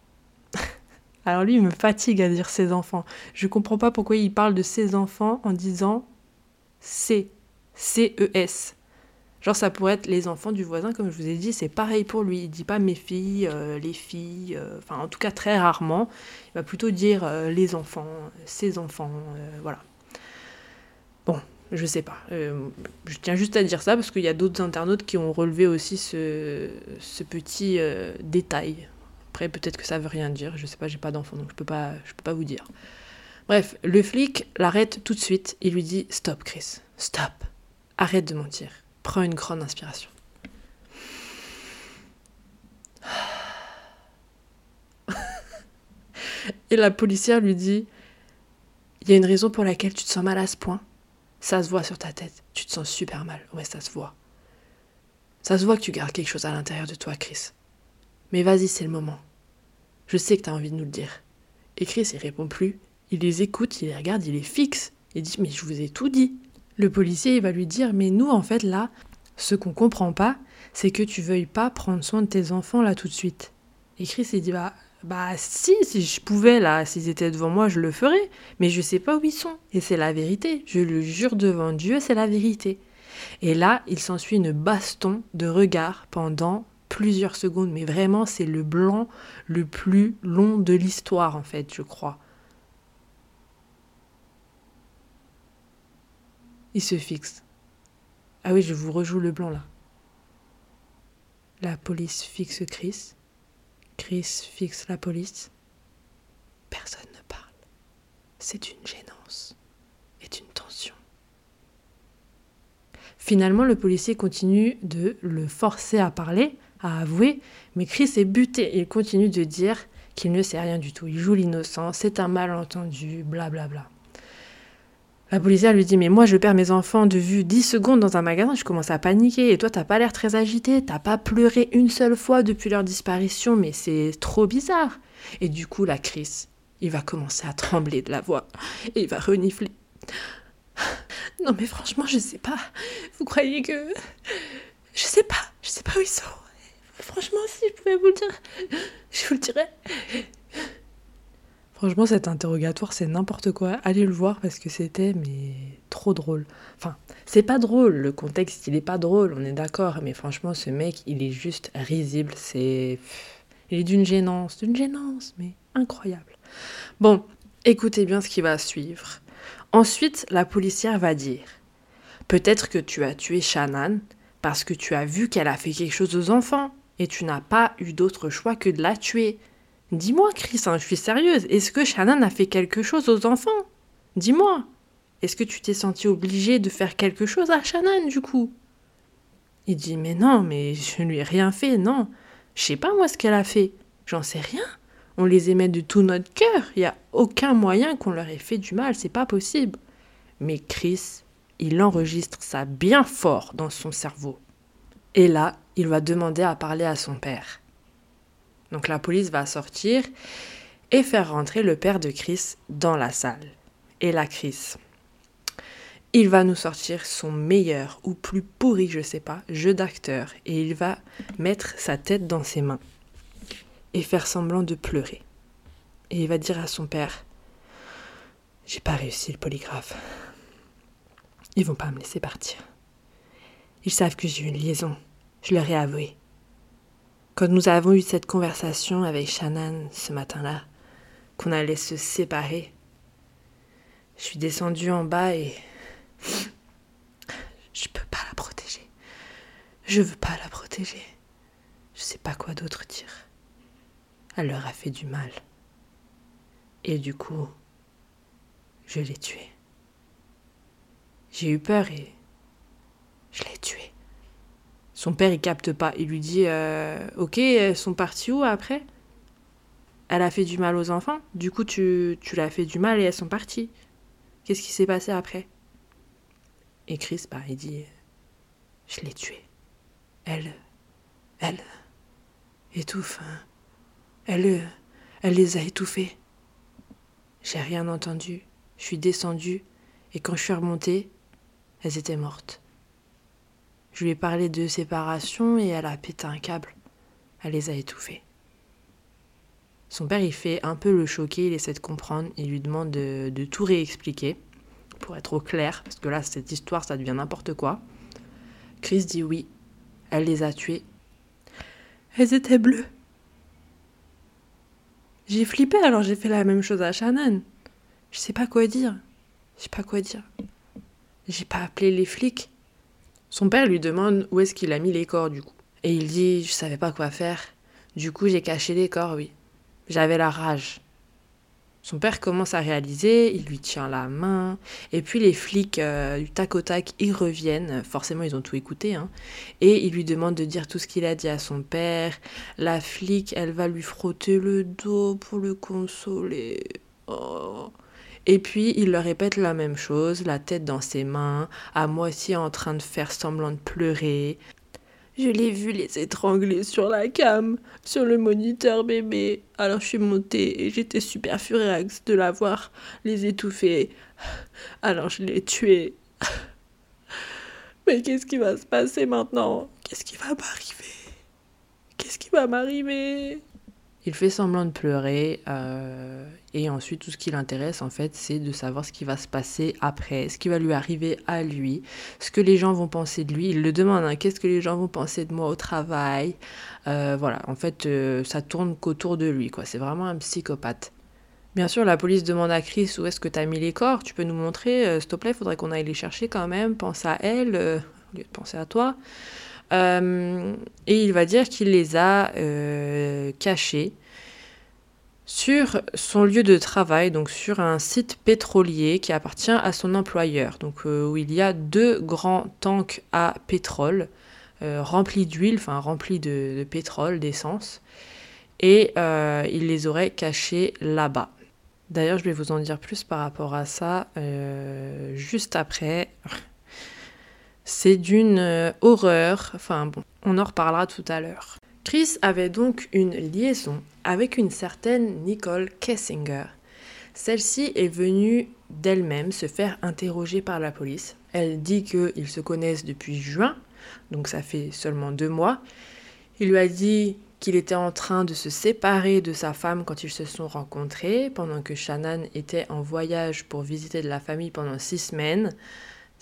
[LAUGHS] Alors lui il me fatigue à dire ses enfants. Je comprends pas pourquoi il parle de ses enfants en disant C. C-E-S. Genre ça pourrait être les enfants du voisin, comme je vous ai dit, c'est pareil pour lui. Il dit pas mes filles, euh, les filles, euh, enfin en tout cas très rarement. Il va plutôt dire euh, les enfants, ses enfants, voilà. Bon, je sais pas. je tiens juste à dire ça parce qu'il y a d'autres internautes qui ont relevé aussi ce, petit détail. Après peut-être que ça veut rien dire, je sais pas, j'ai pas d'enfant donc je peux pas, je peux pas vous dire. Bref, le flic l'arrête tout de suite. Il lui dit stop Chris, stop, arrête de mentir. Prends une grande inspiration. [SIGHS] Et la policière lui dit Il y a une raison pour laquelle tu te sens mal à ce point. Ça se voit sur ta tête. Tu te sens super mal. Ouais, ça se voit. Ça se voit que tu gardes quelque chose à l'intérieur de toi, Chris. Mais vas-y, c'est le moment. Je sais que tu as envie de nous le dire. Et Chris, il répond plus. Il les écoute, il les regarde, il les fixe. Il dit Mais je vous ai tout dit. Le policier, va lui dire, mais nous, en fait, là, ce qu'on comprend pas, c'est que tu veuilles pas prendre soin de tes enfants là tout de suite. Et Chris, il dit, bah, bah si, si je pouvais là, s'ils étaient devant moi, je le ferais, mais je sais pas où ils sont. Et c'est la vérité, je le jure devant Dieu, c'est la vérité. Et là, il s'ensuit une baston de regard pendant plusieurs secondes, mais vraiment, c'est le blanc le plus long de l'histoire, en fait, je crois. Ils se fixent. Ah oui, je vous rejoue le blanc là. La police fixe Chris. Chris fixe la police. Personne ne parle. C'est une gênance et une tension. Finalement, le policier continue de le forcer à parler, à avouer, mais Chris est buté. Il continue de dire qu'il ne sait rien du tout. Il joue l'innocent, c'est un malentendu, blablabla. Bla bla. La policière lui dit Mais moi, je perds mes enfants de vue 10 secondes dans un magasin, je commence à paniquer. Et toi, t'as pas l'air très agité, t'as pas pleuré une seule fois depuis leur disparition, mais c'est trop bizarre. Et du coup, la Chris, il va commencer à trembler de la voix et il va renifler. Non, mais franchement, je sais pas. Vous croyez que. Je sais pas, je sais pas où ils sont. Franchement, si je pouvais vous le dire, je vous le dirais. Franchement, cet interrogatoire, c'est n'importe quoi. Allez le voir parce que c'était mais trop drôle. Enfin, c'est pas drôle, le contexte, il est pas drôle, on est d'accord, mais franchement, ce mec, il est juste risible, c'est il est d'une gênance, d'une gênance, mais incroyable. Bon, écoutez bien ce qui va suivre. Ensuite, la policière va dire Peut-être que tu as tué Shannon parce que tu as vu qu'elle a fait quelque chose aux enfants et tu n'as pas eu d'autre choix que de la tuer. Dis-moi, Chris, hein, je suis sérieuse. Est-ce que Shannon a fait quelque chose aux enfants? Dis-moi. Est-ce que tu t'es senti obligé de faire quelque chose à Shannon, du coup? Il dit Mais non, mais je ne lui ai rien fait, non. Je sais pas moi ce qu'elle a fait. J'en sais rien. On les aimait de tout notre cœur. Il n'y a aucun moyen qu'on leur ait fait du mal, c'est pas possible. Mais Chris, il enregistre ça bien fort dans son cerveau. Et là, il va demander à parler à son père. Donc la police va sortir et faire rentrer le père de Chris dans la salle. Et la Chris. Il va nous sortir son meilleur ou plus pourri, je sais pas, jeu d'acteur et il va mettre sa tête dans ses mains et faire semblant de pleurer. Et il va dire à son père J'ai pas réussi le polygraphe. Ils vont pas me laisser partir. Ils savent que j'ai eu une liaison. Je leur ai avoué. Quand nous avons eu cette conversation avec Shannon ce matin-là, qu'on allait se séparer, je suis descendue en bas et je peux pas la protéger. Je veux pas la protéger. Je sais pas quoi d'autre dire. Elle leur a fait du mal. Et du coup, je l'ai tuée. J'ai eu peur et je l'ai tuée. Son père, il capte pas. Il lui dit euh, Ok, elles sont parties où après? Elle a fait du mal aux enfants. Du coup, tu, l'as fait du mal et elles sont parties. Qu'est-ce qui s'est passé après? Et Chris, bah, il dit Je l'ai tuée. Elle. Elle. Étouffe. Hein. Elle. Elle les a étouffées. J'ai rien entendu. Je suis descendue et quand je suis remontée, elles étaient mortes. Je lui ai parlé de séparation et elle a pété un câble. Elle les a étouffés. Son père, il fait un peu le choqué, il essaie de comprendre, il lui demande de, de tout réexpliquer, pour être au clair, parce que là, cette histoire, ça devient n'importe quoi. Chris dit oui, elle les a tués. Elles étaient bleues. J'ai flippé, alors j'ai fait la même chose à Shannon. Je sais pas quoi dire. Je sais pas quoi dire. J'ai pas appelé les flics. Son père lui demande où est-ce qu'il a mis les corps du coup. Et il dit Je savais pas quoi faire. Du coup, j'ai caché les corps, oui. J'avais la rage. Son père commence à réaliser, il lui tient la main, et puis les flics euh, du tac au tac, ils reviennent, forcément ils ont tout écouté, hein, et il lui demande de dire tout ce qu'il a dit à son père. La flic, elle va lui frotter le dos pour le consoler. Oh. Et puis il leur répète la même chose, la tête dans ses mains, à moitié en train de faire semblant de pleurer. Je l'ai vu les étrangler sur la cam, sur le moniteur bébé. Alors je suis montée et j'étais super furax de la voir les étouffer. Alors je l'ai tué. Mais qu'est-ce qui va se passer maintenant? Qu'est-ce qui va m'arriver? Qu'est-ce qui va m'arriver? Il fait semblant de pleurer euh, et ensuite tout ce qui l'intéresse en fait c'est de savoir ce qui va se passer après, ce qui va lui arriver à lui, ce que les gens vont penser de lui. Il le demande hein, qu'est-ce que les gens vont penser de moi au travail. Euh, voilà, en fait euh, ça tourne qu'autour de lui quoi. C'est vraiment un psychopathe. Bien sûr, la police demande à Chris où est-ce que tu as mis les corps? Tu peux nous montrer, s'il te plaît, faudrait qu'on aille les chercher quand même. Pense à elle, au lieu de penser à toi. Euh, et il va dire qu'il les a euh, cachés sur son lieu de travail, donc sur un site pétrolier qui appartient à son employeur, donc euh, où il y a deux grands tanks à pétrole remplis d'huile, enfin remplis de, pétrole, d'essence, et il les aurait cachés là-bas. D'ailleurs, je vais vous en dire plus par rapport à ça juste après. C'est d'une horreur, enfin bon, on en reparlera tout à l'heure. Chris avait donc une liaison avec une certaine Nicole Kessinger. Celle-ci est venue d'elle-même se faire interroger par la police. Elle dit qu'ils se connaissent depuis juin, donc ça fait seulement deux mois. Il lui a dit qu'il était en train de se séparer de sa femme quand ils se sont rencontrés, pendant que Shannon était en voyage pour visiter de la famille pendant six semaines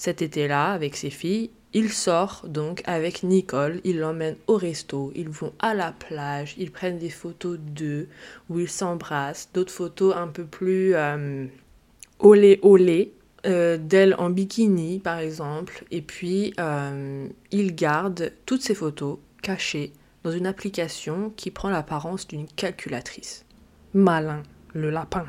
cet été-là avec ses filles. Il sort donc avec Nicole, il l'emmène au resto, ils vont à la plage, ils prennent des photos d'eux où ils s'embrassent, d'autres photos un peu plus euh, olé olé, euh, d'elle en bikini par exemple, et puis euh, il garde toutes ces photos cachées dans une application qui prend l'apparence d'une calculatrice. Malin, le lapin.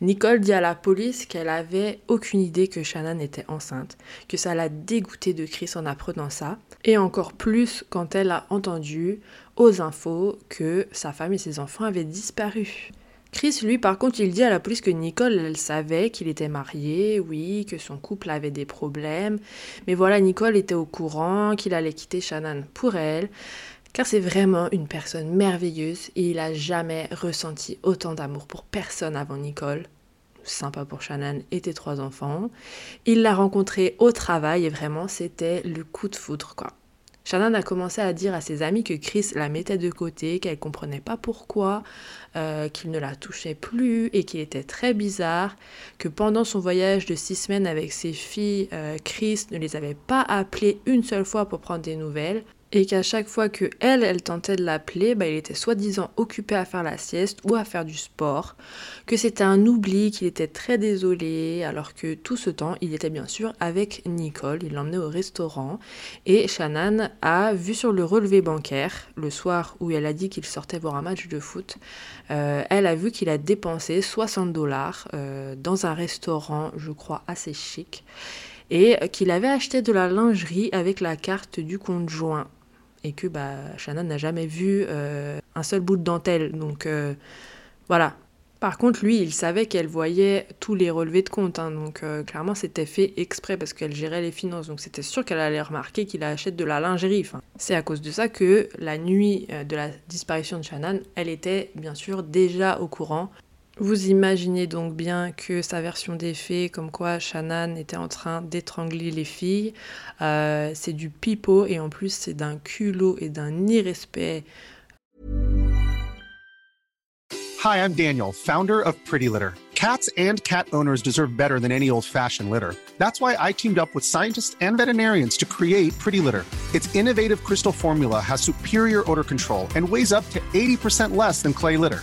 Nicole dit à la police qu'elle avait aucune idée que Shannon était enceinte, que ça l'a dégoûtée de Chris en apprenant ça, et encore plus quand elle a entendu aux infos que sa femme et ses enfants avaient disparu. Chris, lui, par contre, il dit à la police que Nicole, elle savait qu'il était marié, oui, que son couple avait des problèmes, mais voilà, Nicole était au courant qu'il allait quitter Shannon pour elle, car c'est vraiment une personne merveilleuse et il a jamais ressenti autant d'amour pour personne avant Nicole sympa pour Shannon et tes trois enfants. Il l'a rencontré au travail et vraiment c'était le coup de foudre quoi. Shannon a commencé à dire à ses amis que Chris la mettait de côté, qu'elle comprenait pas pourquoi, euh, qu'il ne la touchait plus et qu'il était très bizarre, que pendant son voyage de six semaines avec ses filles, euh, Chris ne les avait pas appelées une seule fois pour prendre des nouvelles et qu'à chaque fois que elle, elle tentait de l'appeler, bah, il était soi-disant occupé à faire la sieste ou à faire du sport, que c'était un oubli, qu'il était très désolé, alors que tout ce temps, il était bien sûr avec Nicole, il l'emmenait au restaurant, et Shannon a vu sur le relevé bancaire, le soir où elle a dit qu'il sortait voir un match de foot, euh, elle a vu qu'il a dépensé 60 dollars euh, dans un restaurant, je crois, assez chic, et qu'il avait acheté de la lingerie avec la carte du conjoint et que bah, Shannon n'a jamais vu euh, un seul bout de dentelle. Donc euh, voilà. Par contre, lui, il savait qu'elle voyait tous les relevés de compte. Hein. donc euh, clairement, c'était fait exprès parce qu'elle gérait les finances. Donc c'était sûr qu'elle allait remarquer qu'il achète de la lingerie. C'est à cause de ça que la nuit de la disparition de Shannon, elle était bien sûr déjà au courant vous imaginez donc bien que sa version des faits, comme quoi Shannon était en train d'étrangler les filles, euh, c'est du pipeau et en plus c'est d'un culot et d'un irrespect. Hi, I'm Daniel, founder of Pretty Litter. Cats and cat owners deserve better than any old-fashioned litter. That's why I teamed up with scientists and veterinarians to create Pretty Litter. Its innovative crystal formula has superior odor control and weighs up to 80% less than clay litter.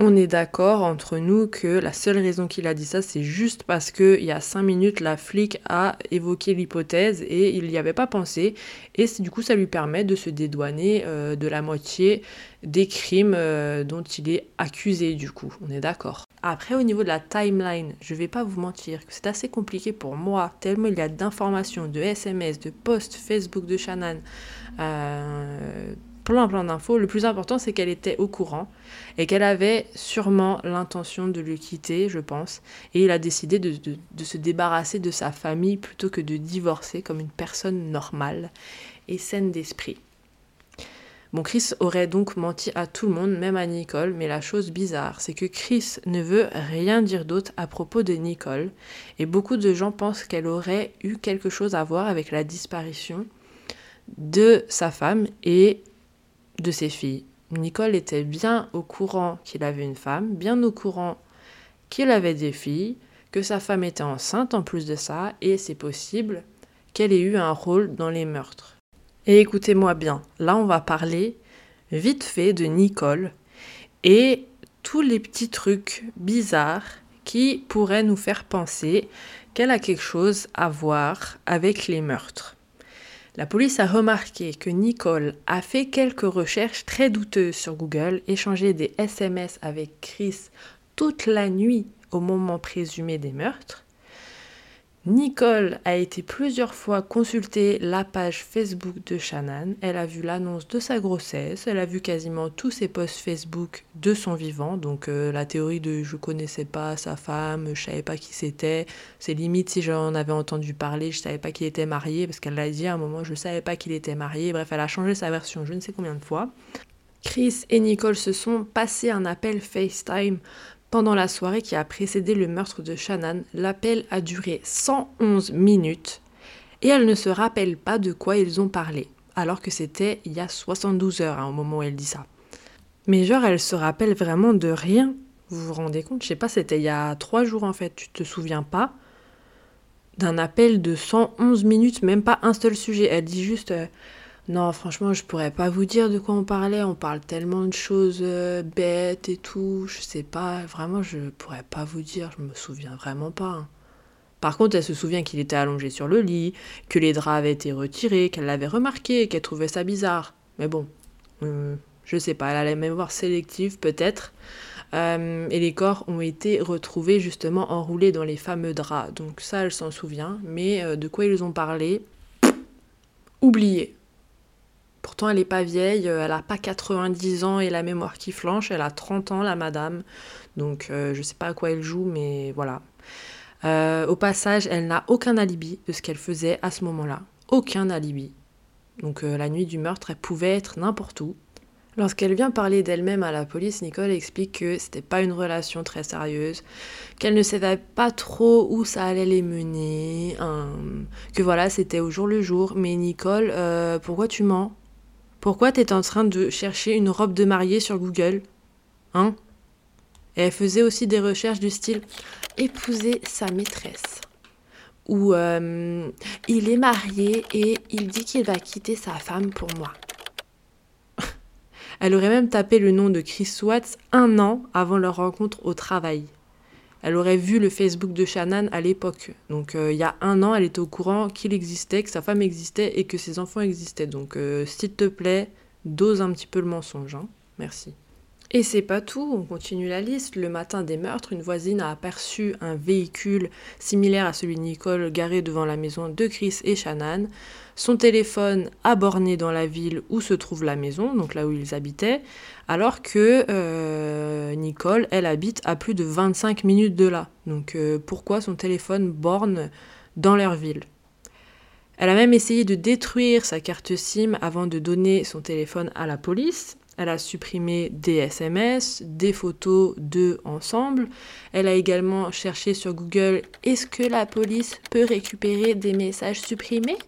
on est d'accord entre nous que la seule raison qu'il a dit ça, c'est juste parce qu'il y a cinq minutes, la flic a évoqué l'hypothèse et il n'y avait pas pensé. Et du coup, ça lui permet de se dédouaner euh, de la moitié des crimes euh, dont il est accusé, du coup. On est d'accord. Après, au niveau de la timeline, je vais pas vous mentir que c'est assez compliqué pour moi, tellement il y a d'informations, de SMS, de posts Facebook de Shannon. Euh, plein plein d'infos. Le plus important, c'est qu'elle était au courant et qu'elle avait sûrement l'intention de le quitter, je pense. Et il a décidé de, se débarrasser de sa famille plutôt que de divorcer comme une personne normale et saine d'esprit. Bon, Chris aurait donc menti à tout le monde, même à Nicole, mais la chose bizarre, c'est que Chris ne veut rien dire d'autre à propos de Nicole, et beaucoup de gens pensent qu'elle aurait eu quelque chose à voir avec la disparition de sa femme et de ses filles. Nicole était bien au courant qu'il avait une femme, bien au courant qu'il avait des filles, que sa femme était enceinte en plus de ça, et c'est possible qu'elle ait eu un rôle dans les meurtres. Et écoutez-moi bien, là on va parler vite fait de Nicole et tous les petits trucs bizarres qui pourraient nous faire penser qu'elle a quelque chose à voir avec les meurtres. La police a remarqué que Nicole a fait quelques recherches très douteuses sur Google, échangé des SMS avec Chris toute la nuit au moment présumé des meurtres, Nicole a été plusieurs fois consulter la page Facebook de Shannon. Elle a vu l'annonce de sa grossesse. Elle a vu quasiment tous ses posts Facebook de son vivant. Donc euh, la théorie de je connaissais pas sa femme, je savais pas qui c'était. C'est limite si j'en avais entendu parler, je savais pas qu'il était marié parce qu'elle l'a dit à un moment, je savais pas qu'il était marié. Bref, elle a changé sa version je ne sais combien de fois. Chris et Nicole se sont passés un appel FaceTime pendant la soirée qui a précédé le meurtre de Shannon, l'appel a duré 111 minutes et elle ne se rappelle pas de quoi ils ont parlé, alors que c'était il y a 72 heures hein, au moment où elle dit ça. Mais genre, elle se rappelle vraiment de rien. Vous vous rendez compte? Je sais pas, c'était il y a 3 jours en fait, tu te souviens pas d'un appel de 111 minutes, même pas un seul sujet. Elle dit juste euh, non, franchement, je pourrais pas vous dire de quoi on parlait. On parle tellement de choses euh, bêtes et tout. Je sais pas, vraiment, je pourrais pas vous dire. Je me souviens vraiment pas. Hein. Par contre, elle se souvient qu'il était allongé sur le lit, que les draps avaient été retirés, qu'elle l'avait remarqué, qu'elle trouvait ça bizarre. Mais bon, euh, je sais pas, elle a la mémoire sélective peut-être. Euh, et les corps ont été retrouvés justement enroulés dans les fameux draps. Donc ça, elle s'en souvient. Mais de quoi ils ont parlé? Oublié. Pourtant, elle n'est pas vieille, euh, elle n'a pas 90 ans et la mémoire qui flanche, elle a 30 ans, la madame. Donc, euh, je ne sais pas à quoi elle joue, mais voilà. Euh, au passage, elle n'a aucun alibi de ce qu'elle faisait à ce moment-là. Aucun alibi. Donc, la nuit du meurtre, elle pouvait être n'importe où. Lorsqu'elle vient parler d'elle-même à la police, Nicole explique que c'était pas une relation très sérieuse, qu'elle ne savait pas trop où ça allait les mener, hein, que voilà, c'était au jour le jour. Mais Nicole, pourquoi tu mens? Pourquoi t'es en train de chercher une robe de mariée sur Google Hein? Et elle faisait aussi des recherches du style épouser sa maîtresse. Ou euh, il est marié et il dit qu'il va quitter sa femme pour moi. [LAUGHS] Elle aurait même tapé le nom de Chris Watts un an avant leur rencontre au travail elle aurait vu le Facebook de Shannon à l'époque. Donc euh, il y a un an, elle était au courant qu'il existait, que sa femme existait et que ses enfants existaient. Donc euh, s'il te plaît, dose un petit peu le mensonge. Hein. Merci. Et c'est pas tout, on continue la liste. Le matin des meurtres, une voisine a aperçu un véhicule similaire à celui de Nicole garé devant la maison de Chris et Shannon. Son téléphone a borné dans la ville où se trouve la maison, donc là où ils habitaient, alors que euh, Nicole, elle habite à plus de 25 minutes de là. Donc euh, pourquoi son téléphone borne dans leur ville? Elle a même essayé de détruire sa carte SIM avant de donner son téléphone à la police. Elle a supprimé des SMS, des photos d'eux ensemble. Elle a également cherché sur Google est-ce que la police peut récupérer des messages supprimés?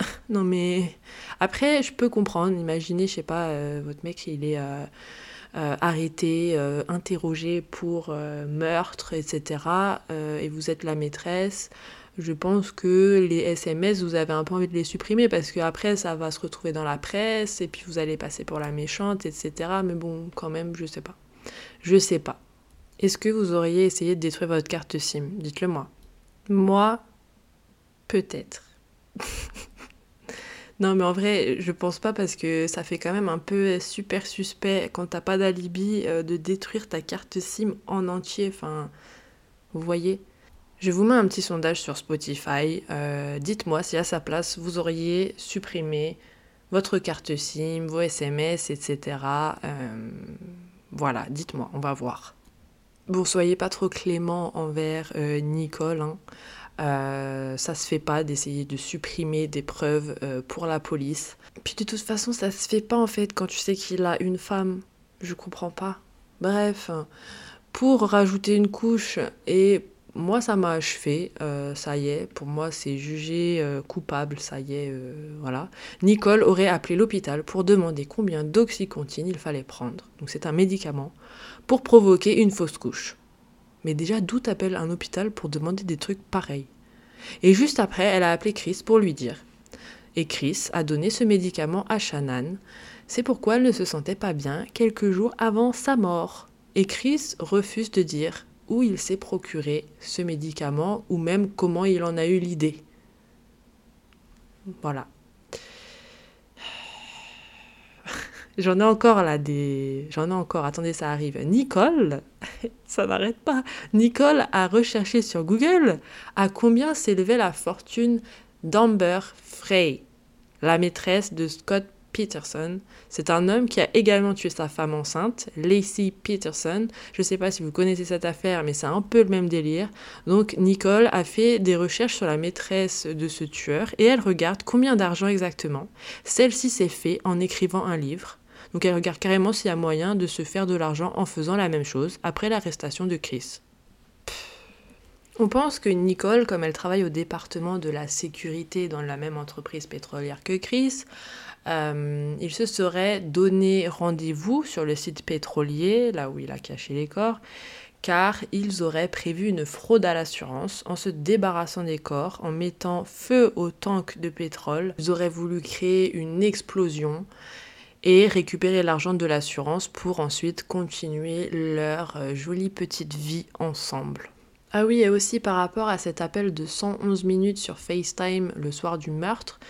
[LAUGHS] Non mais après je peux comprendre, imaginez, je sais pas, euh, votre mec il est euh, euh, arrêté, interrogé pour meurtre, etc. et vous êtes la maîtresse je pense que les SMS, vous avez un peu envie de les supprimer parce qu'après, ça va se retrouver dans la presse et puis vous allez passer pour la méchante, etc. Mais bon, quand même, je sais pas. Je sais pas. Est-ce que vous auriez essayé de détruire votre carte SIM? Dites-le moi. Moi, peut-être. [LAUGHS] non, mais en vrai, je pense pas parce que ça fait quand même un peu super suspect quand t'as pas d'alibi euh, de détruire ta carte SIM en entier. Enfin, vous voyez je vous mets un petit sondage sur Spotify. Euh, dites-moi si à sa place vous auriez supprimé votre carte SIM, vos SMS, etc. Euh, voilà, dites-moi, on va voir. Bon, soyez pas trop clément envers euh, Nicole. Hein. ça se fait pas d'essayer de supprimer des preuves pour la police. Puis de toute façon, ça se fait pas en fait quand tu sais qu'il a une femme. Je comprends pas. Bref, pour rajouter une couche et moi, ça m'a achevé, euh, ça y est, pour moi, c'est jugé euh, coupable, ça y est, euh, voilà. Nicole aurait appelé l'hôpital pour demander combien d'oxycontine il fallait prendre, donc c'est un médicament, pour provoquer une fausse couche. Mais déjà, d'où t'appelles un hôpital pour demander des trucs pareils? Et juste après, elle a appelé Chris pour lui dire. Et Chris a donné ce médicament à Shannon. C'est pourquoi elle ne se sentait pas bien quelques jours avant sa mort. Et Chris refuse de dire où il s'est procuré ce médicament ou même comment il en a eu l'idée. Voilà. [SIGHS] J'en ai encore là des. J'en ai encore. Attendez, ça arrive. Nicole, [LAUGHS] ça n'arrête pas. Nicole a recherché sur Google à combien s'élevait la fortune d'Amber Frey, la maîtresse de Scott Peterson. C'est un homme qui a également tué sa femme enceinte, Lacey Peterson. Je ne sais pas si vous connaissez cette affaire, mais c'est un peu le même délire. Donc Nicole a fait des recherches sur la maîtresse de ce tueur et elle regarde combien d'argent exactement. Celle-ci s'est fait en écrivant un livre. Donc elle regarde carrément s'il y a moyen de se faire de l'argent en faisant la même chose après l'arrestation de Chris. On pense que Nicole, comme elle travaille au département de la sécurité dans la même entreprise pétrolière que Chris, euh, il se serait donné rendez-vous sur le site pétrolier, là où il a caché les corps, car ils auraient prévu une fraude à l'assurance en se débarrassant des corps, en mettant feu au tank de pétrole. Ils auraient voulu créer une explosion et récupérer l'argent de l'assurance pour ensuite continuer leur euh, jolie petite vie ensemble. Ah oui, et aussi par rapport à cet appel de 111 minutes sur FaceTime le soir du meurtre,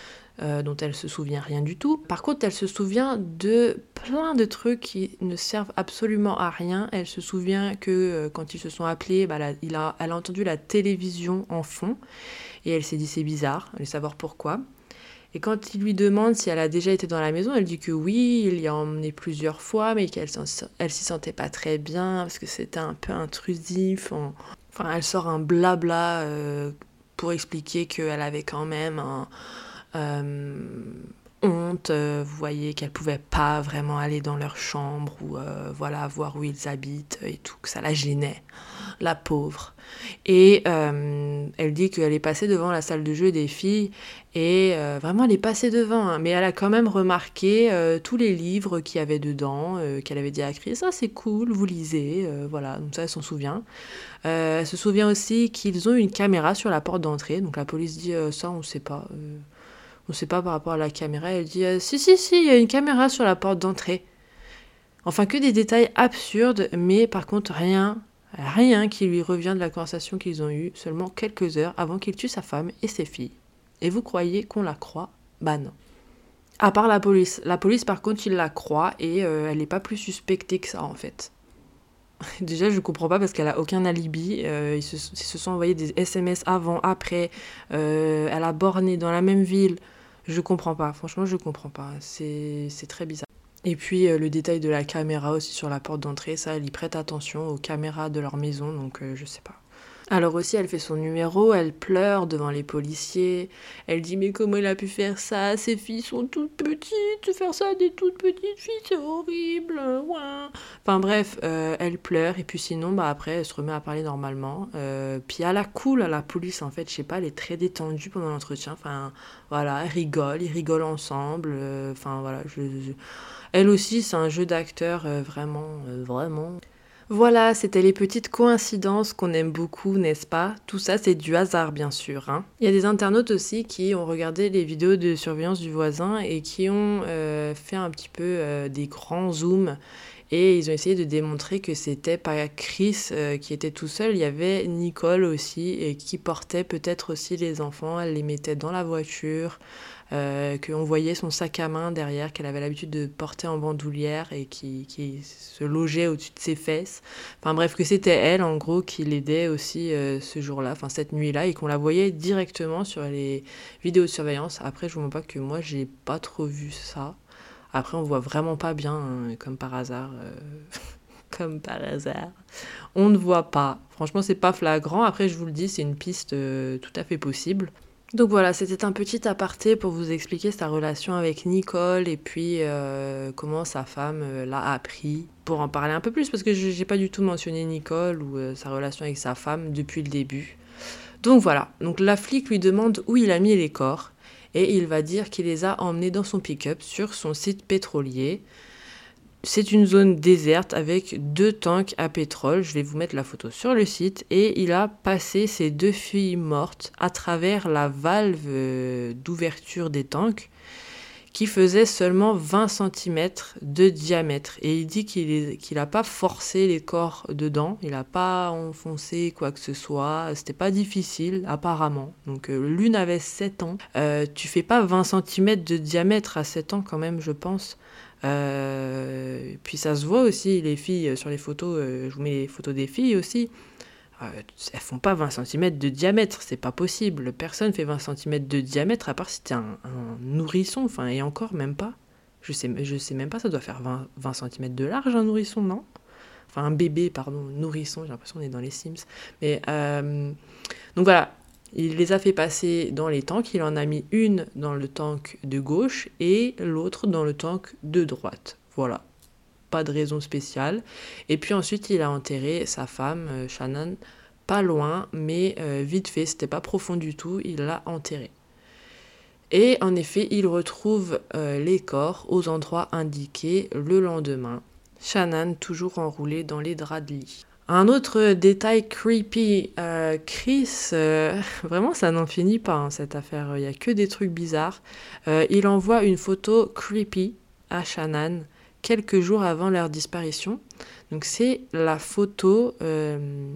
euh, dont elle se souvient rien du tout. Par contre, elle se souvient de plein de trucs qui ne servent absolument à rien. Elle se souvient que euh, quand ils se sont appelés, bah, elle, a, entendu la télévision en fond et elle s'est dit c'est bizarre, elle veut savoir pourquoi. Et quand il lui demande si elle a déjà été dans la maison, elle dit que oui, il y a emmené plusieurs fois, mais qu'elle elle s'y sentait pas très bien parce que c'était un peu intrusif. Enfin, elle sort un blabla euh, pour expliquer qu'elle avait quand même un, honte. Euh, vous voyez qu'elle pouvait pas vraiment aller dans leur chambre ou voilà voir où ils habitent et tout, que ça la gênait, la pauvre. Et euh, elle dit qu'elle est passée devant la salle de jeu des filles et euh, vraiment elle est passée devant, hein. mais elle a quand même remarqué euh, tous les livres qu'il y avait dedans, qu'elle avait dit à Chris, ça c'est cool, vous lisez, voilà, donc ça elle s'en souvient. elle se souvient aussi qu'ils ont une caméra sur la porte d'entrée, donc la police dit ça on sait pas. On sait pas par rapport à la caméra, elle dit si si si, il y a une caméra sur la porte d'entrée. Enfin que des détails absurdes, mais par contre rien Rien qui lui revient de la conversation qu'ils ont eue seulement quelques heures avant qu'il tue sa femme et ses filles. Et vous croyez qu'on la croit? Bah non. À part la police. La police, par contre, il la croit et euh, elle n'est pas plus suspectée que ça, en fait. [LAUGHS] Déjà, je comprends pas parce qu'elle a aucun alibi. Euh, ils, se, sont envoyés des SMS avant, après. Euh, elle a borné dans la même ville. Je comprends pas. Franchement, je comprends pas. C'est très bizarre. Et puis euh, le détail de la caméra aussi sur la porte d'entrée, ça, elle y prête attention aux caméras de leur maison, donc euh, je sais pas. Alors aussi, elle fait son numéro, elle pleure devant les policiers, elle dit mais comment il a pu faire ça? Ces filles sont toutes petites, faire ça à des toutes petites filles, c'est horrible. Enfin bref, euh, elle pleure et puis sinon, bah après, elle se remet à parler normalement. puis à la cool, à la police en fait, je sais pas, elle est très détendue pendant l'entretien. Enfin voilà, elle rigole, ils rigolent ensemble. Enfin voilà, je elle aussi, c'est un jeu d'acteur euh, vraiment, euh, vraiment. Voilà, c'était les petites coïncidences qu'on aime beaucoup, n'est-ce pas? Tout ça, c'est du hasard, bien sûr. Hein. Il y a des internautes aussi qui ont regardé les vidéos de surveillance du voisin et qui ont euh, fait un petit peu des grands zooms et ils ont essayé de démontrer que c'était pas Chris qui était tout seul, il y avait Nicole aussi et qui portait peut-être aussi les enfants, elle les mettait dans la voiture, euh, qu'on voyait son sac à main derrière qu'elle avait l'habitude de porter en bandoulière et qui, qui se logeait au-dessus de ses fesses. Enfin bref, que c'était elle en gros qui l'aidait aussi euh, ce jour-là, enfin cette nuit-là, et qu'on la voyait directement sur les vidéos de surveillance. Après, je vous pas que moi j'ai pas trop vu ça. Après, on voit vraiment pas bien, hein, comme par hasard. Euh, [LAUGHS] comme par hasard. On ne voit pas. Franchement, c'est pas flagrant. Après, je vous le dis, c'est une piste tout à fait possible. Donc voilà, c'était un petit aparté pour vous expliquer sa relation avec Nicole et puis euh, comment sa femme euh, l'a appris. Pour en parler un peu plus, parce que je n'ai pas du tout mentionné Nicole ou euh, sa relation avec sa femme depuis le début. Donc voilà, donc la flic lui demande où il a mis les corps et il va dire qu'il les a emmenés dans son pick-up sur son site pétrolier. C'est une zone déserte avec deux tanks à pétrole. Je vais vous mettre la photo sur le site. Et il a passé ses deux filles mortes à travers la valve euh, d'ouverture des tanks qui faisait seulement 20 cm de diamètre. Et il dit qu'il n'a pas forcé les corps dedans, il n'a pas enfoncé quoi que ce soit, c'était pas difficile apparemment. Donc euh, l'une avait 7 ans. Euh, tu fais pas 20 cm de diamètre à 7 ans quand même, je pense. Euh, puis ça se voit aussi, les filles, sur les photos, je vous mets les photos des filles aussi. Euh, elles font pas 20 cm de diamètre, c'est pas possible. Personne fait 20 cm de diamètre à part si t'es un, un nourrisson, enfin, et encore même pas. Je sais, je sais même pas, ça doit faire 20, 20 cm de large un nourrisson, non? Enfin, un bébé, pardon, nourrisson, j'ai l'impression qu'on est dans les Sims. Mais, euh, donc voilà, il les a fait passer dans les tanks, il en a mis une dans le tank de gauche et l'autre dans le tank de droite. Voilà, pas de raison spéciale. Et puis ensuite, il a enterré sa femme, euh, Shannon, pas loin, mais euh, vite fait, c'était pas profond du tout, il l'a enterré. Et en effet, il retrouve euh, les corps aux endroits indiqués le lendemain. Shannon toujours enroulé dans les draps de lit. Un autre détail creepy, Chris, [LAUGHS] vraiment ça n'en finit pas hein, cette affaire, il n'y a que des trucs bizarres. il envoie une photo creepy à Shannon quelques jours avant leur disparition. Donc c'est la photo euh,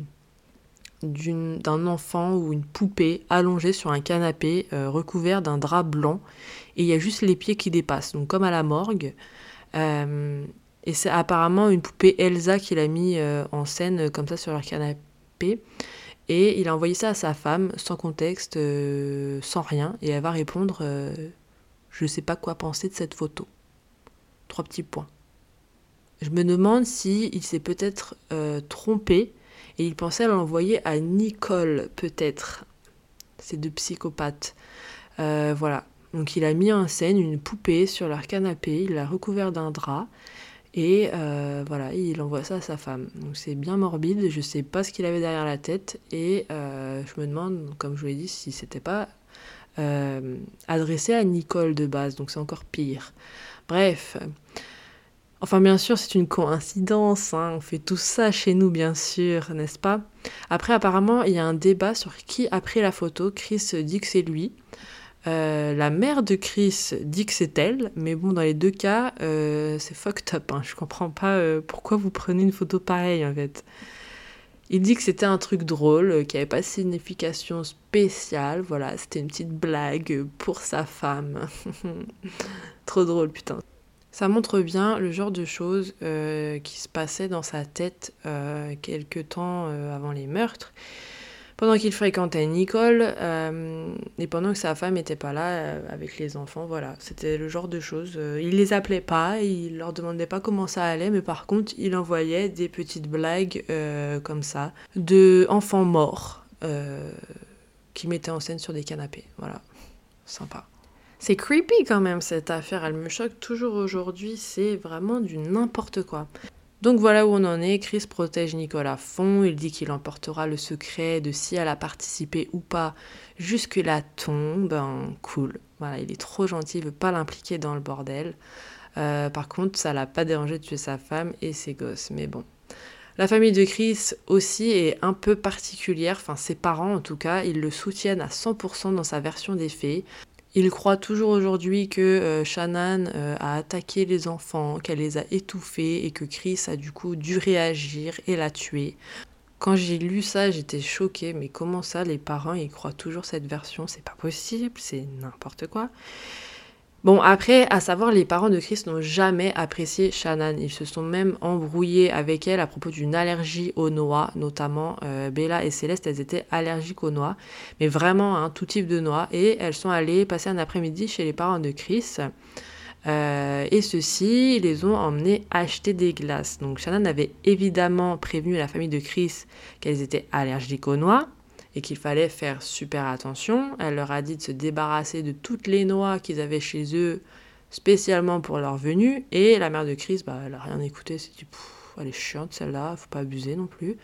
d'un enfant ou une poupée allongée sur un canapé euh, recouvert d'un drap blanc et il y a juste les pieds qui dépassent, donc comme à la morgue. Euh, et c'est apparemment une poupée Elsa qu'il a mis en scène comme ça sur leur canapé. Et il a envoyé ça à sa femme sans contexte, sans rien, et elle va répondre Je ne sais pas quoi penser de cette photo. Trois petits points. Je me demande si il s'est peut-être euh, trompé et il pensait l'envoyer à Nicole, peut-être. Ces deux psychopathes. Euh, voilà. Donc il a mis en scène une poupée sur leur canapé, il l'a recouvert d'un drap et euh, voilà, il envoie ça à sa femme. Donc c'est bien morbide, je sais pas ce qu'il avait derrière la tête et je me demande, comme je vous l'ai dit, si c'était pas adressé à Nicole de base, donc c'est encore pire. Bref, Enfin, bien sûr, c'est une coïncidence, hein. on fait tout ça chez nous, bien sûr, n'est-ce pas? Après, apparemment, il y a un débat sur qui a pris la photo. Chris dit que c'est lui. Euh, la mère de Chris dit que c'est elle, mais bon, dans les deux cas, euh, c'est fucked up. Hein. Je comprends pas euh, pourquoi vous prenez une photo pareille, en fait. Il dit que c'était un truc drôle, qui avait pas de signification spéciale. Voilà, c'était une petite blague pour sa femme. [LAUGHS] Trop drôle, putain. Ça montre bien le genre de choses qui se passaient dans sa tête quelques temps avant les meurtres, pendant qu'il fréquentait Nicole et pendant que sa femme n'était pas là avec les enfants. Voilà, c'était le genre de choses. il les appelait pas, il leur demandait pas comment ça allait, mais par contre, il envoyait des petites blagues comme ça de enfants morts qui mettaient en scène sur des canapés. Voilà, sympa. C'est creepy quand même cette affaire, elle me choque toujours aujourd'hui, c'est vraiment du n'importe quoi. Donc voilà où on en est, Chris protège Nicolas à fond, il dit qu'il emportera le secret de si elle a participé ou pas jusque la tombe, ben cool. Voilà, il est trop gentil, il veut pas l'impliquer dans le bordel. Euh, par contre, ça l'a pas dérangé de tuer sa femme et ses gosses, mais bon. La famille de Chris aussi est un peu particulière, enfin ses parents en tout cas, ils le soutiennent à 100% dans sa version des faits. Il croit toujours aujourd'hui que euh, Shannon euh, a attaqué les enfants, qu'elle les a étouffés et que Chris a du coup dû réagir et la tuer. Quand j'ai lu ça, j'étais choquée, mais comment ça les parents ils croient toujours cette version? C'est pas possible, c'est n'importe quoi. Bon, après, à savoir, les parents de Chris n'ont jamais apprécié Shannon. Ils se sont même embrouillés avec elle à propos d'une allergie aux noix, notamment euh, Bella et Céleste, elles étaient allergiques aux noix, mais vraiment hein, tout type de noix. Et elles sont allées passer un après-midi chez les parents de Chris. Euh, et ceux-ci les ont emmenés acheter des glaces. Donc Shannon avait évidemment prévenu la famille de Chris qu'elles étaient allergiques aux noix qu'il fallait faire super attention. Elle leur a dit de se débarrasser de toutes les noix qu'ils avaient chez eux spécialement pour leur venue. Et la mère de Chris, bah, elle a rien écouté, c'est dit, elle est chiante celle-là, faut pas abuser non plus.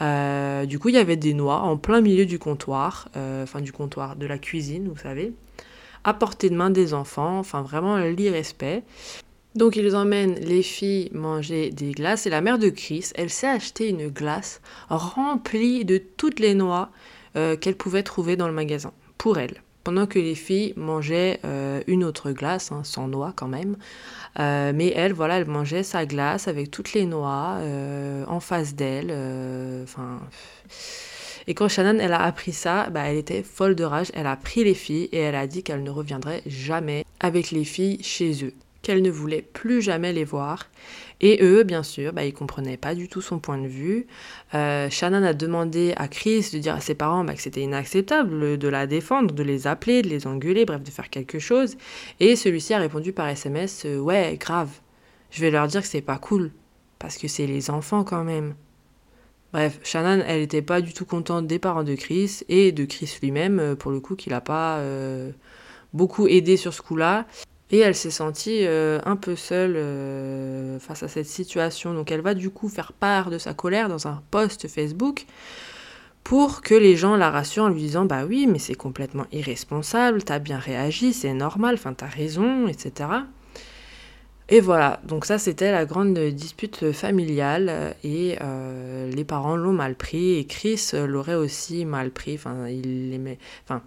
Euh, du coup, il y avait des noix en plein milieu du comptoir, euh, enfin du comptoir, de la cuisine, vous savez, à portée de main des enfants, enfin vraiment l'irrespect. Donc ils emmènent les filles manger des glaces et la mère de Chris, elle s'est acheté une glace remplie de toutes les noix euh, qu'elle pouvait trouver dans le magasin, pour elle. pendant que les filles mangeaient une autre glace, hein, sans noix quand même. mais elle, voilà, elle mangeait sa glace avec toutes les noix en face d'elle. Et quand Shannon, elle a appris ça, bah, elle était folle de rage. Elle a pris les filles et elle a dit qu'elle ne reviendrait jamais avec les filles chez eux, qu'elle ne voulait plus jamais les voir. Et eux, bien sûr, bah, ils comprenaient pas du tout son point de vue. Euh, Shannon a demandé à Chris de dire à ses parents bah, que c'était inacceptable de la défendre, de les appeler, de les engueuler, bref, de faire quelque chose. Et celui-ci a répondu par SMS euh, Ouais, grave, je vais leur dire que c'est pas cool, parce que c'est les enfants quand même. Bref, Shannon, elle n'était pas du tout contente des parents de Chris et de Chris lui-même, euh, pour le coup, qu'il n'a pas beaucoup aidé sur ce coup-là. Et elle s'est sentie euh, un peu seule face à cette situation. Donc elle va du coup faire part de sa colère dans un post Facebook pour que les gens la rassurent en lui disant Bah oui, mais c'est complètement irresponsable, t'as bien réagi, c'est normal, enfin t'as raison, etc. Et voilà, donc ça c'était la grande dispute familiale et euh, les parents l'ont mal pris et Chris l'aurait aussi mal pris. Enfin, il aimait, enfin,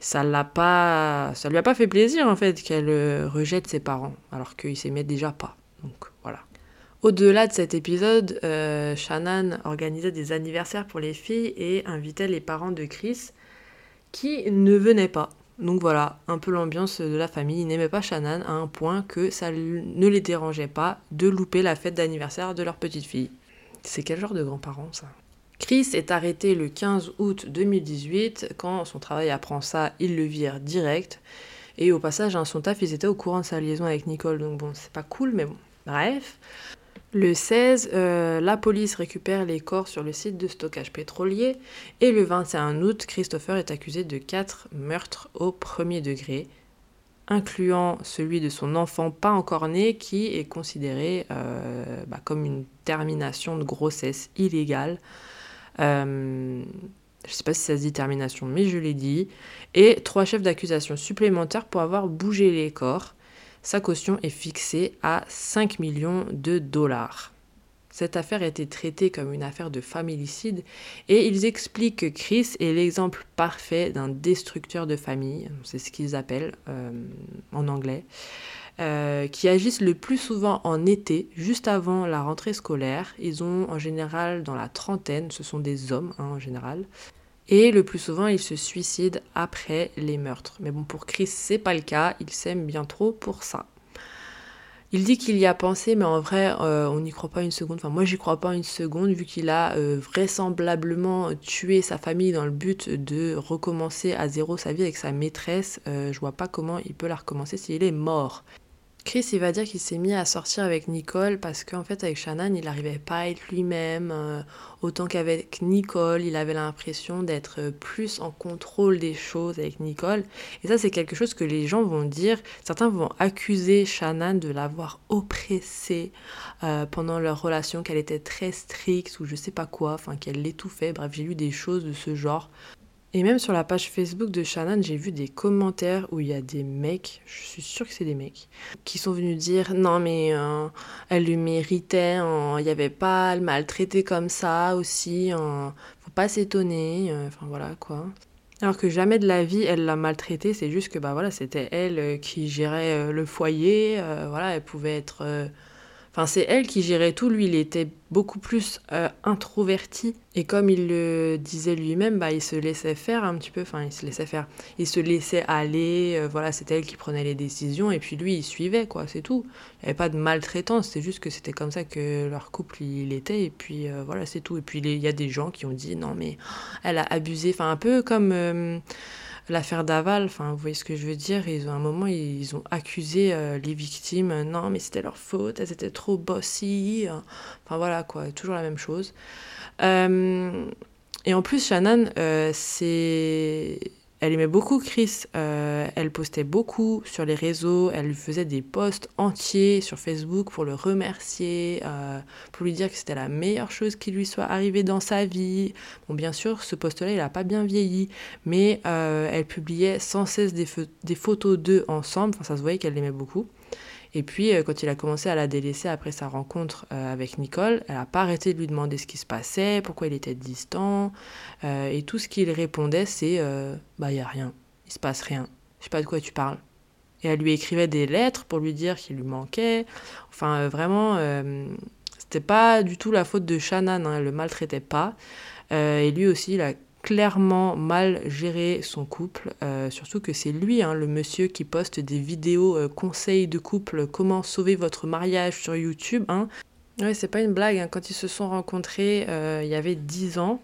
ça l'a pas, ça lui a pas fait plaisir en fait qu'elle rejette ses parents alors qu'ils s'aimaient déjà pas. Donc voilà. Au-delà de cet épisode, euh, Shannon organisait des anniversaires pour les filles et invitait les parents de Chris qui ne venaient pas. Donc voilà, un peu l'ambiance de la famille. Ils n'aimaient pas Shannon à un point que ça ne les dérangeait pas de louper la fête d'anniversaire de leur petite fille. C'est quel genre de grands-parents ça? Chris est arrêté le 15 août 2018. Quand son travail apprend ça, il le vire direct. Et au passage, son taf, ils étaient au courant de sa liaison avec Nicole. Donc bon, c'est pas cool, mais bon. Bref. Le 16, euh, la police récupère les corps sur le site de stockage pétrolier et le 21 août, Christopher est accusé de quatre meurtres au premier degré, incluant celui de son enfant pas encore né qui est considéré euh, bah, comme une termination de grossesse illégale. Euh, je ne sais pas si ça se dit termination, mais je l'ai dit. Et trois chefs d'accusation supplémentaires pour avoir bougé les corps. Sa caution est fixée à 5 millions de dollars. Cette affaire a été traitée comme une affaire de familicide et ils expliquent que Chris est l'exemple parfait d'un destructeur de famille, c'est ce qu'ils appellent euh, en anglais, euh, qui agissent le plus souvent en été, juste avant la rentrée scolaire. Ils ont en général dans la trentaine, ce sont des hommes hein, en général. Et le plus souvent, il se suicide après les meurtres. Mais bon, pour Chris, c'est pas le cas. Il s'aime bien trop pour ça. Il dit qu'il y a pensé, mais en vrai, euh, on n'y croit pas une seconde. Enfin, moi, j'y crois pas une seconde, vu qu'il a euh, vraisemblablement tué sa famille dans le but de recommencer à zéro sa vie avec sa maîtresse. Euh, je vois pas comment il peut la recommencer s'il est mort. Chris, il va dire qu'il s'est mis à sortir avec Nicole parce qu'en fait, avec Shannon, il n'arrivait pas à être lui-même. Euh, autant qu'avec Nicole, il avait l'impression d'être plus en contrôle des choses avec Nicole. Et ça, c'est quelque chose que les gens vont dire. Certains vont accuser Shannon de l'avoir oppressée euh, pendant leur relation, qu'elle était très stricte ou je sais pas quoi, enfin qu'elle l'étouffait. Bref, j'ai lu des choses de ce genre. Et même sur la page Facebook de Shannon, j'ai vu des commentaires où il y a des mecs, je suis sûre que c'est des mecs, qui sont venus dire non mais euh, elle lui méritait, il n'y avait pas à le maltraiter comme ça aussi, faut pas s'étonner, euh, enfin voilà quoi. Alors que jamais de la vie elle l'a maltraité, c'est juste que bah voilà c'était elle euh, qui gérait le foyer, voilà elle pouvait être Enfin, c'est elle qui gérait tout. Lui, il était beaucoup plus euh, introverti. Et comme il le disait lui-même, bah, il se laissait faire un petit peu. Enfin, il se laissait faire. Il se laissait aller. Euh, voilà, c'était elle qui prenait les décisions. Et puis lui, il suivait, quoi. C'est tout. Il n'y avait pas de maltraitance. C'est juste que c'était comme ça que leur couple, il était. Et puis, euh, voilà, c'est tout. Et puis, il y a des gens qui ont dit, non, mais elle a abusé. Enfin, un peu comme l'affaire Daval, enfin, vous voyez ce que je veux dire, ils ont, un moment, ils ont accusé euh, les victimes, non, mais c'était leur faute, elles étaient trop bossy, enfin voilà, quoi, toujours la même chose. Euh, et en plus, Shannon, euh, c'est elle aimait beaucoup Chris, euh, elle postait beaucoup sur les réseaux, elle faisait des posts entiers sur Facebook pour le remercier, euh, pour lui dire que c'était la meilleure chose qui lui soit arrivée dans sa vie. Bon, bien sûr, ce post-là, il n'a pas bien vieilli, mais euh, elle publiait sans cesse des, des photos d'eux ensemble, enfin, ça se voyait qu'elle l'aimait beaucoup. Et puis, euh, quand il a commencé à la délaisser après sa rencontre euh, avec Nicole, elle n'a pas arrêté de lui demander ce qui se passait, pourquoi il était distant. Euh, et tout ce qu'il répondait, c'est Bah, il a rien. il se passe rien. Je sais pas de quoi tu parles. Et elle lui écrivait des lettres pour lui dire qu'il lui manquait. Enfin, vraiment, euh, c'était pas du tout la faute de Shannon, hein, elle le maltraitait pas. Et lui aussi, il a clairement mal géré son couple, surtout que c'est lui, hein, le monsieur qui poste des vidéos conseils de couple, comment sauver votre mariage sur YouTube. Hein. C'est pas une blague, hein. quand ils se sont rencontrés il y avait 10 ans,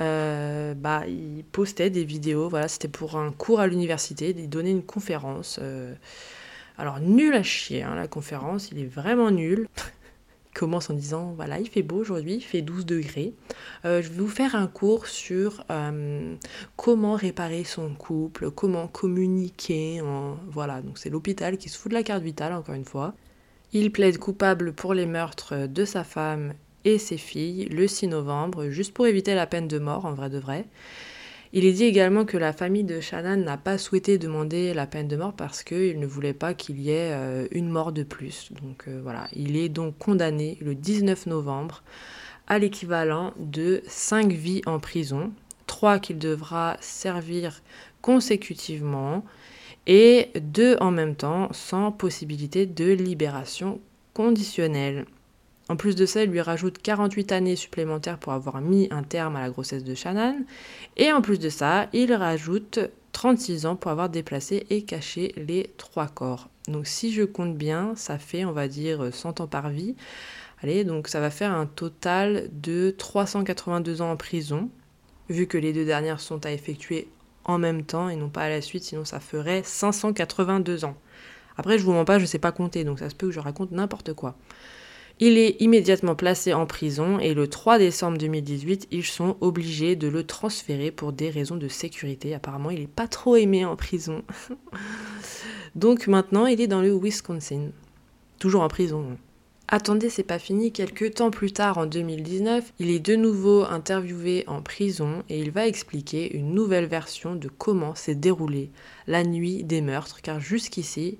euh, bah, il postait des vidéos, voilà, c'était pour un cours à l'université, il donnait une conférence. Euh, alors, nul à chier, hein, la conférence, il est vraiment nul. Commence en disant, voilà, il fait beau aujourd'hui, il fait 12 degrés. Euh, je vais vous faire un cours sur comment réparer son couple, comment communiquer. En... Voilà, donc c'est l'hôpital qui se fout de la carte vitale, encore une fois. Il plaide coupable pour les meurtres de sa femme et ses filles le 6 novembre, juste pour éviter la peine de mort en vrai de vrai. Il est dit également que la famille de Shannon n'a pas souhaité demander la peine de mort parce qu'il ne voulait pas qu'il y ait euh, une mort de plus. Donc euh, voilà, il est donc condamné le 19 novembre à l'équivalent de 5 vies en prison, 3 qu'il devra servir consécutivement et 2 en même temps sans possibilité de libération conditionnelle. En plus de ça, il lui rajoute 48 années supplémentaires pour avoir mis un terme à la grossesse de Shannon. Et en plus de ça, il rajoute 36 ans pour avoir déplacé et caché les trois corps. Donc si je compte bien, ça fait, on va dire, 100 ans par vie. Allez, donc ça va faire un total de 382 ans en prison, vu que les deux dernières sont à effectuer en même temps et non pas à la suite, sinon ça ferait 582 ans. Après, je vous mens pas, je sais pas compter, donc ça se peut que je raconte n'importe quoi. Il est immédiatement placé en prison et le 3 décembre 2018, ils sont obligés de le transférer pour des raisons de sécurité. Apparemment, il n'est pas trop aimé en prison. [LAUGHS] Donc maintenant, il est dans le Wisconsin. Toujours en prison. Attendez, c'est pas fini. Quelques temps plus tard, en 2019, il est de nouveau interviewé en prison et il va expliquer une nouvelle version de comment s'est déroulée la nuit des meurtres. Car jusqu'ici,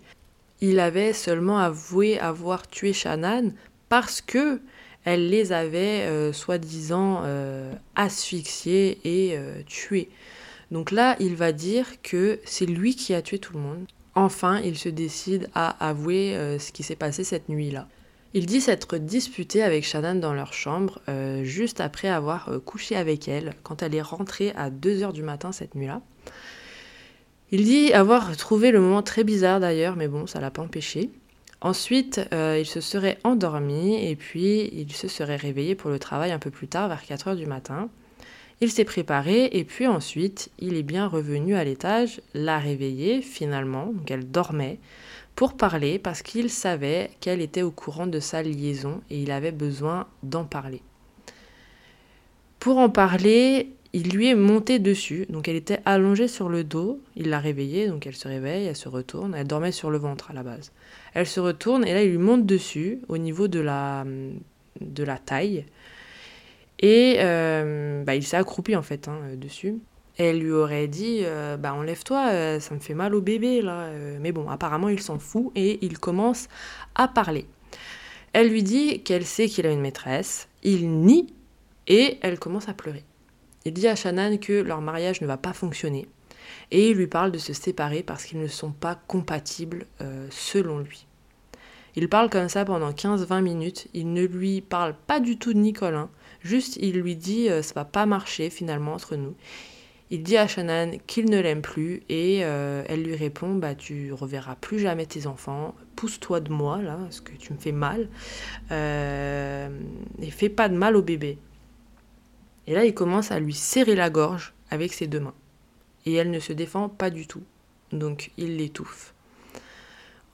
il avait seulement avoué avoir tué Shannon, parce que elle les avait euh, soi-disant euh, asphyxiés et euh, tués. Donc là, il va dire que c'est lui qui a tué tout le monde. Enfin, il se décide à avouer ce qui s'est passé cette nuit-là. Il dit s'être disputé avec Shannon dans leur chambre juste après avoir couché avec elle quand elle est rentrée à 2h du matin cette nuit-là. Il dit avoir trouvé le moment très bizarre d'ailleurs, mais bon, ça l'a pas empêché. Ensuite, euh, il se serait endormi et puis il se serait réveillé pour le travail un peu plus tard, vers 4 heures du matin. Il s'est préparé et puis ensuite, il est bien revenu à l'étage, l'a réveillée finalement, donc elle dormait, pour parler parce qu'il savait qu'elle était au courant de sa liaison et il avait besoin d'en parler. Pour en parler, il lui est monté dessus, donc elle était allongée sur le dos, il l'a réveillée, donc elle se réveille, elle se retourne, elle dormait sur le ventre à la base. Elle se retourne et là il lui monte dessus au niveau de la, taille. Et euh, bah, il s'est accroupi en fait hein, dessus. elle lui aurait dit euh, bah enlève-toi, euh, ça me fait mal au bébé là. Mais bon, apparemment il s'en fout et il commence à parler. Elle lui dit qu'elle sait qu'il a une maîtresse. Il nie et elle commence à pleurer. Il dit à Shannon que leur mariage ne va pas fonctionner. Et il lui parle de se séparer parce qu'ils ne sont pas compatibles euh, selon lui. Il parle comme ça pendant 15-20 minutes. Il ne lui parle pas du tout de Nicolin. Juste, il lui dit euh, ça va pas marcher finalement entre nous. Il dit à Shannon qu'il ne l'aime plus et euh, elle lui répond bah tu reverras plus jamais tes enfants, pousse-toi de moi là parce que tu me fais mal et fais pas de mal au bébé. Et là, il commence à lui serrer la gorge avec ses deux mains. Et elle ne se défend pas du tout. Donc il l'étouffe.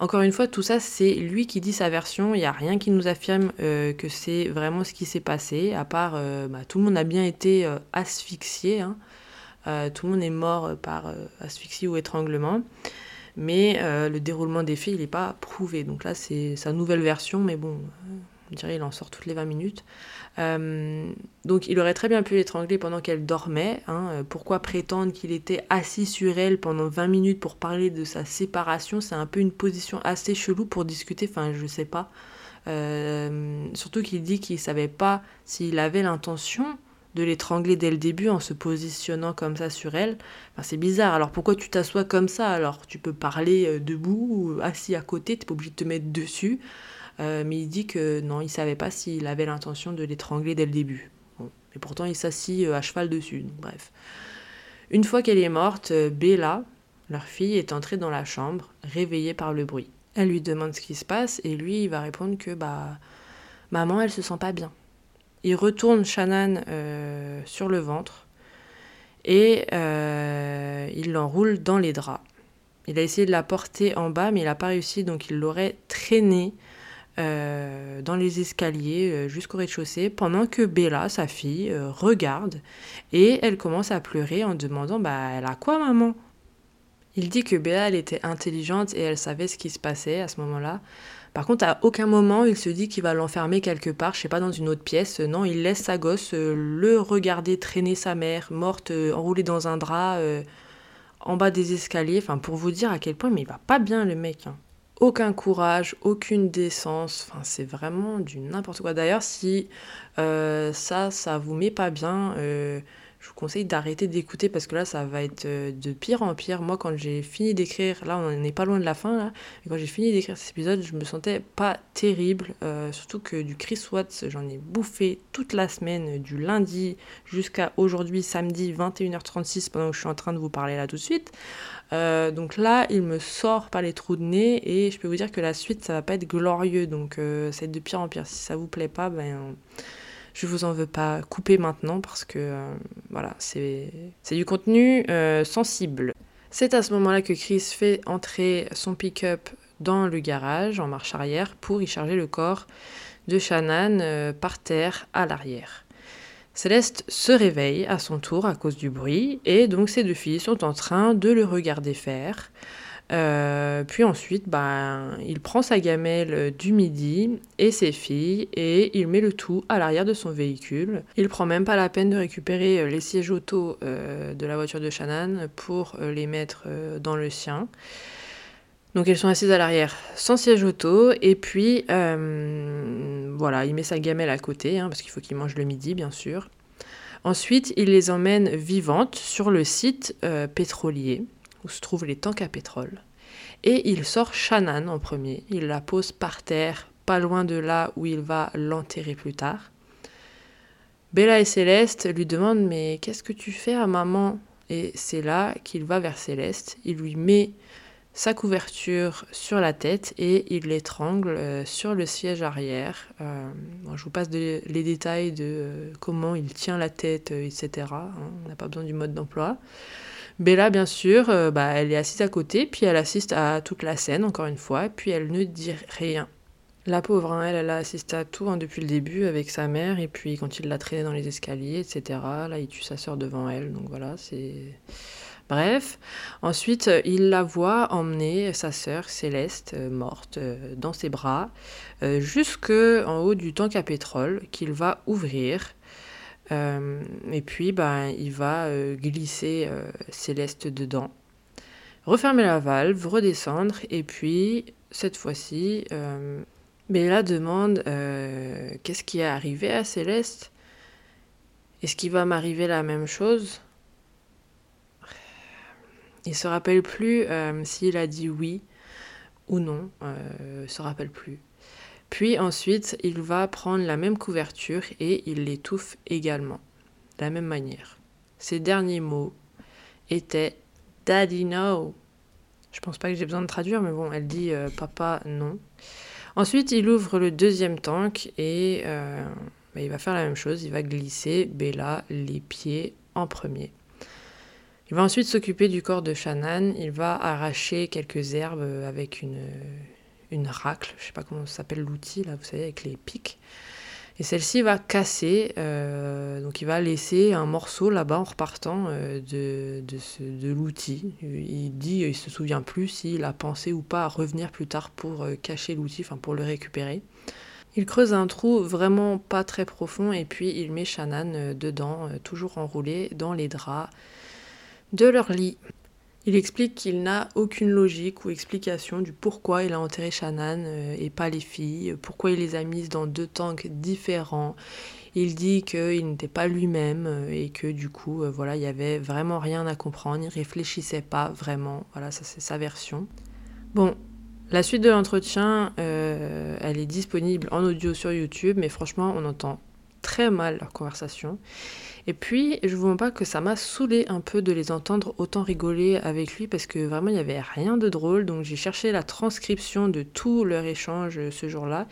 Encore une fois, tout ça, c'est lui qui dit sa version. Il n'y a rien qui nous affirme euh, que c'est vraiment ce qui s'est passé, à part euh, bah, tout le monde a bien été euh, asphyxié. Hein. tout le monde est mort par asphyxie ou étranglement. Mais le déroulement des faits, il n'est pas prouvé. Donc là, c'est sa nouvelle version, mais bon, on dirait qu'il en sort toutes les 20 minutes. Euh, donc il aurait très bien pu l'étrangler pendant qu'elle dormait. Hein. Euh, pourquoi prétendre qu'il était assis sur elle pendant 20 minutes pour parler de sa séparation? C'est un peu une position assez chelou pour discuter, enfin je sais pas. Euh, surtout qu'il dit qu'il savait pas s'il avait l'intention de l'étrangler dès le début en se positionnant comme ça sur elle. Enfin, c'est bizarre. Alors pourquoi tu t'assois comme ça? Alors tu peux parler debout ou assis à côté, t'es pas obligé de te mettre dessus. Euh, mais il dit que non, il savait pas s'il avait l'intention de l'étrangler dès le début. Bon. Et pourtant, il s'assit euh, à cheval dessus. Bref. Une fois qu'elle est morte, Bella, leur fille, est entrée dans la chambre, réveillée par le bruit. Elle lui demande ce qui se passe et lui, il va répondre que bah maman, elle se sent pas bien. Il retourne Shannon euh, sur le ventre et euh, il l'enroule dans les draps. Il a essayé de la porter en bas, mais il n'a pas réussi, donc il l'aurait traînée euh, dans les escaliers jusqu'au rez-de-chaussée, pendant que Bella, sa fille, regarde et elle commence à pleurer en demandant Bah, elle a quoi, maman? Il dit que Bella, elle était intelligente et elle savait ce qui se passait à ce moment-là. Par contre, à aucun moment il se dit qu'il va l'enfermer quelque part, je sais pas, dans une autre pièce. Non, il laisse sa gosse euh, le regarder traîner sa mère, morte, euh, enroulée dans un drap, euh, en bas des escaliers. Enfin, pour vous dire à quel point, mais il va pas bien le mec. Hein. Aucun courage, aucune décence. Enfin, c'est vraiment du n'importe quoi. D'ailleurs, si ça, ça vous met pas bien je vous conseille d'arrêter d'écouter parce que là, ça va être euh, de pire en pire. Moi, quand j'ai fini d'écrire, là, on n'est pas loin de la fin, là, quand j'ai fini d'écrire cet épisode, je me sentais pas terrible. Euh, surtout que du Chris Watts, j'en ai bouffé toute la semaine, du lundi jusqu'à aujourd'hui, samedi, 21h36, pendant que je suis en train de vous parler là tout de suite. Euh, donc là, il me sort par les trous de nez et je peux vous dire que la suite, ça va pas être glorieux. Donc, ça va être de pire en pire. Si ça vous plaît pas, ben je vous en veux pas couper maintenant parce que euh, voilà, c'est du contenu euh, sensible. C'est à ce moment-là que Chris fait entrer son pick-up dans le garage en marche arrière pour y charger le corps de Shannon euh, par terre à l'arrière. Céleste se réveille à son tour à cause du bruit et donc ses deux filles sont en train de le regarder faire. Euh, puis ensuite, ben, il prend sa gamelle du midi et ses filles et il met le tout à l'arrière de son véhicule. Il prend même pas la peine de récupérer euh, les sièges auto euh, de la voiture de Shannon pour les mettre dans le sien. Donc elles sont assises à l'arrière sans siège auto et puis voilà, il met sa gamelle à côté hein, parce qu'il faut qu'il mange le midi bien sûr. Ensuite, il les emmène vivantes sur le site pétrolier où se trouvent les tanks à pétrole. Et il sort Shannon en premier. Il la pose par terre, pas loin de là où il va l'enterrer plus tard. Bella et Céleste lui demandent Mais qu'est-ce que tu fais à maman? Et c'est là qu'il va vers Céleste. Il lui met sa couverture sur la tête et il l'étrangle euh, sur le siège arrière. Euh, je vous passe les détails de euh, comment il tient la tête, etc. On n'a pas besoin du mode d'emploi. Bella, bien sûr, euh, bah, elle est assise à côté, puis elle assiste à toute la scène, encore une fois, puis elle ne dit rien. La pauvre, hein, elle, elle a assisté à tout hein, depuis le début avec sa mère, et puis quand il l'a traînée dans les escaliers, etc., là, il tue sa sœur devant elle, donc voilà, c'est... Bref, ensuite, il la voit emmener sa sœur Céleste, euh, morte, euh, dans ses bras, jusqu'en haut du tank à pétrole qu'il va ouvrir. Euh, et puis, ben, il va euh, glisser euh, Céleste dedans, refermer la valve, redescendre, et puis, cette fois-ci, Bella demande qu'est-ce qui est arrivé à Céleste? Est-ce qu'il va m'arriver la même chose? Il se rappelle plus s'il a dit oui ou non, se rappelle plus. Puis ensuite, il va prendre la même couverture et il l'étouffe également, de la même manière. Ses derniers mots étaient Daddy no. Je pense pas que j'ai besoin de traduire, mais bon, elle dit euh, papa non. Ensuite, il ouvre le deuxième tank et euh, bah, il va faire la même chose. Il va glisser Bella les pieds en premier. Il va ensuite s'occuper du corps de Shannon. Il va arracher quelques herbes avec une, une racle, je sais pas comment s'appelle l'outil là, vous savez, avec les pics. Et celle-ci va casser, euh, donc il va laisser un morceau là-bas en repartant euh, de, de, l'outil. Il dit, il se souvient plus s'il a pensé ou pas à revenir plus tard pour euh, cacher l'outil, enfin pour le récupérer. Il creuse un trou vraiment pas très profond et puis il met Shannon dedans, toujours enroulé dans les draps de leur lit. Il explique qu'il n'a aucune logique ou explication du pourquoi il a enterré Shannon euh, et pas les filles, pourquoi il les a mises dans deux tanks différents. Il dit qu'il n'était pas lui-même euh, et que du coup, euh, voilà, il y avait vraiment rien à comprendre, il réfléchissait pas vraiment. Voilà, ça c'est sa version. Bon, la suite de l'entretien, elle est disponible en audio sur YouTube, mais franchement, on entend très mal leur conversation. Et puis, je vous montre pas que ça m'a saoulé un peu de les entendre autant rigoler avec lui parce que vraiment il n'y avait rien de drôle. Donc j'ai cherché la transcription de tout leur échange ce jour-là.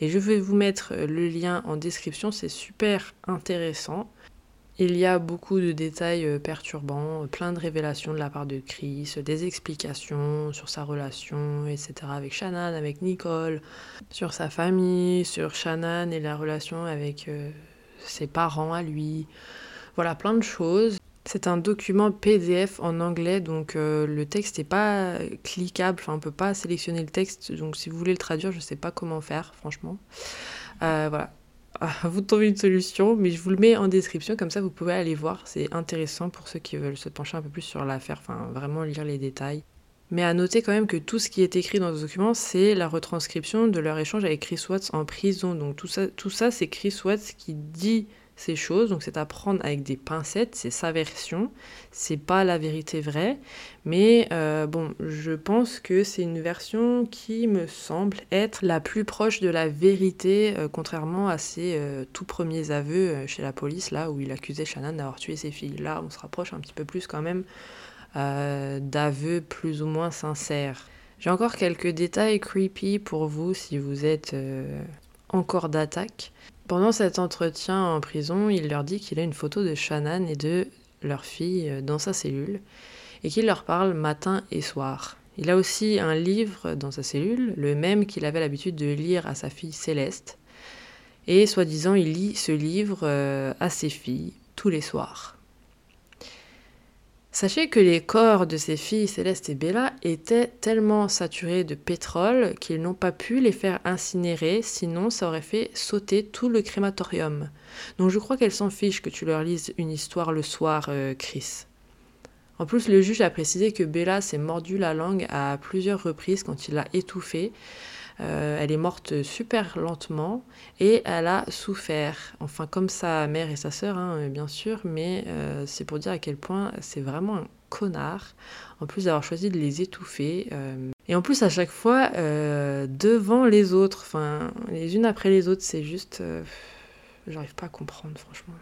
Et je vais vous mettre le lien en description, c'est super intéressant. Il y a beaucoup de détails euh, perturbants, plein de révélations de la part de Chris, des explications sur sa relation, etc. avec Shannon, avec Nicole, sur sa famille, sur Shannon et la relation avec euh, ses parents à lui. Voilà, plein de choses. C'est un document PDF en anglais, donc euh, le texte n'est pas cliquable, enfin on peut pas sélectionner le texte, donc si vous voulez le traduire, je ne sais pas comment faire, franchement. Euh, voilà, vous trouvez une solution, mais je vous le mets en description, comme ça vous pouvez aller voir, c'est intéressant pour ceux qui veulent se pencher un peu plus sur l'affaire, enfin vraiment lire les détails. Mais à noter quand même que tout ce qui est écrit dans ce document, c'est la retranscription de leur échange avec Chris Watts en prison. Donc tout ça, tout ça c'est Chris Watts qui dit ces choses, donc c'est à prendre avec des pincettes, c'est sa version, c'est pas la vérité vraie, mais euh, bon, je pense que c'est une version qui me semble être la plus proche de la vérité, euh, contrairement à ses euh, tout premiers aveux chez la police, là où il accusait Shannon d'avoir tué ses filles. Là, on se rapproche un petit peu plus quand même d'aveux plus ou moins sincères. J'ai encore quelques détails creepy pour vous si vous êtes encore d'attaque. Pendant cet entretien en prison, il leur dit qu'il a une photo de Shannon et de leur fille euh, dans sa cellule et qu'il leur parle matin et soir. Il a aussi un livre dans sa cellule, le même qu'il avait l'habitude de lire à sa fille Céleste. Et soi-disant, il lit ce livre euh, à ses filles tous les soirs. Sachez que les corps de ces filles, Céleste et Bella, étaient tellement saturés de pétrole qu'ils n'ont pas pu les faire incinérer, sinon ça aurait fait sauter tout le crématorium. Donc je crois qu'elles s'en fichent que tu leur lises une histoire le soir, euh, Chris. En plus, le juge a précisé que Bella s'est mordu la langue à plusieurs reprises quand il l'a étouffée, euh, elle est morte super lentement et elle a souffert. Enfin, comme sa mère et sa sœur, hein, bien sûr, mais euh, c'est pour dire à quel point c'est vraiment un connard, en plus d'avoir choisi de les étouffer. Euh, et en plus, à chaque fois, devant les autres, enfin, les unes après les autres, c'est juste. J'arrive pas à comprendre, franchement.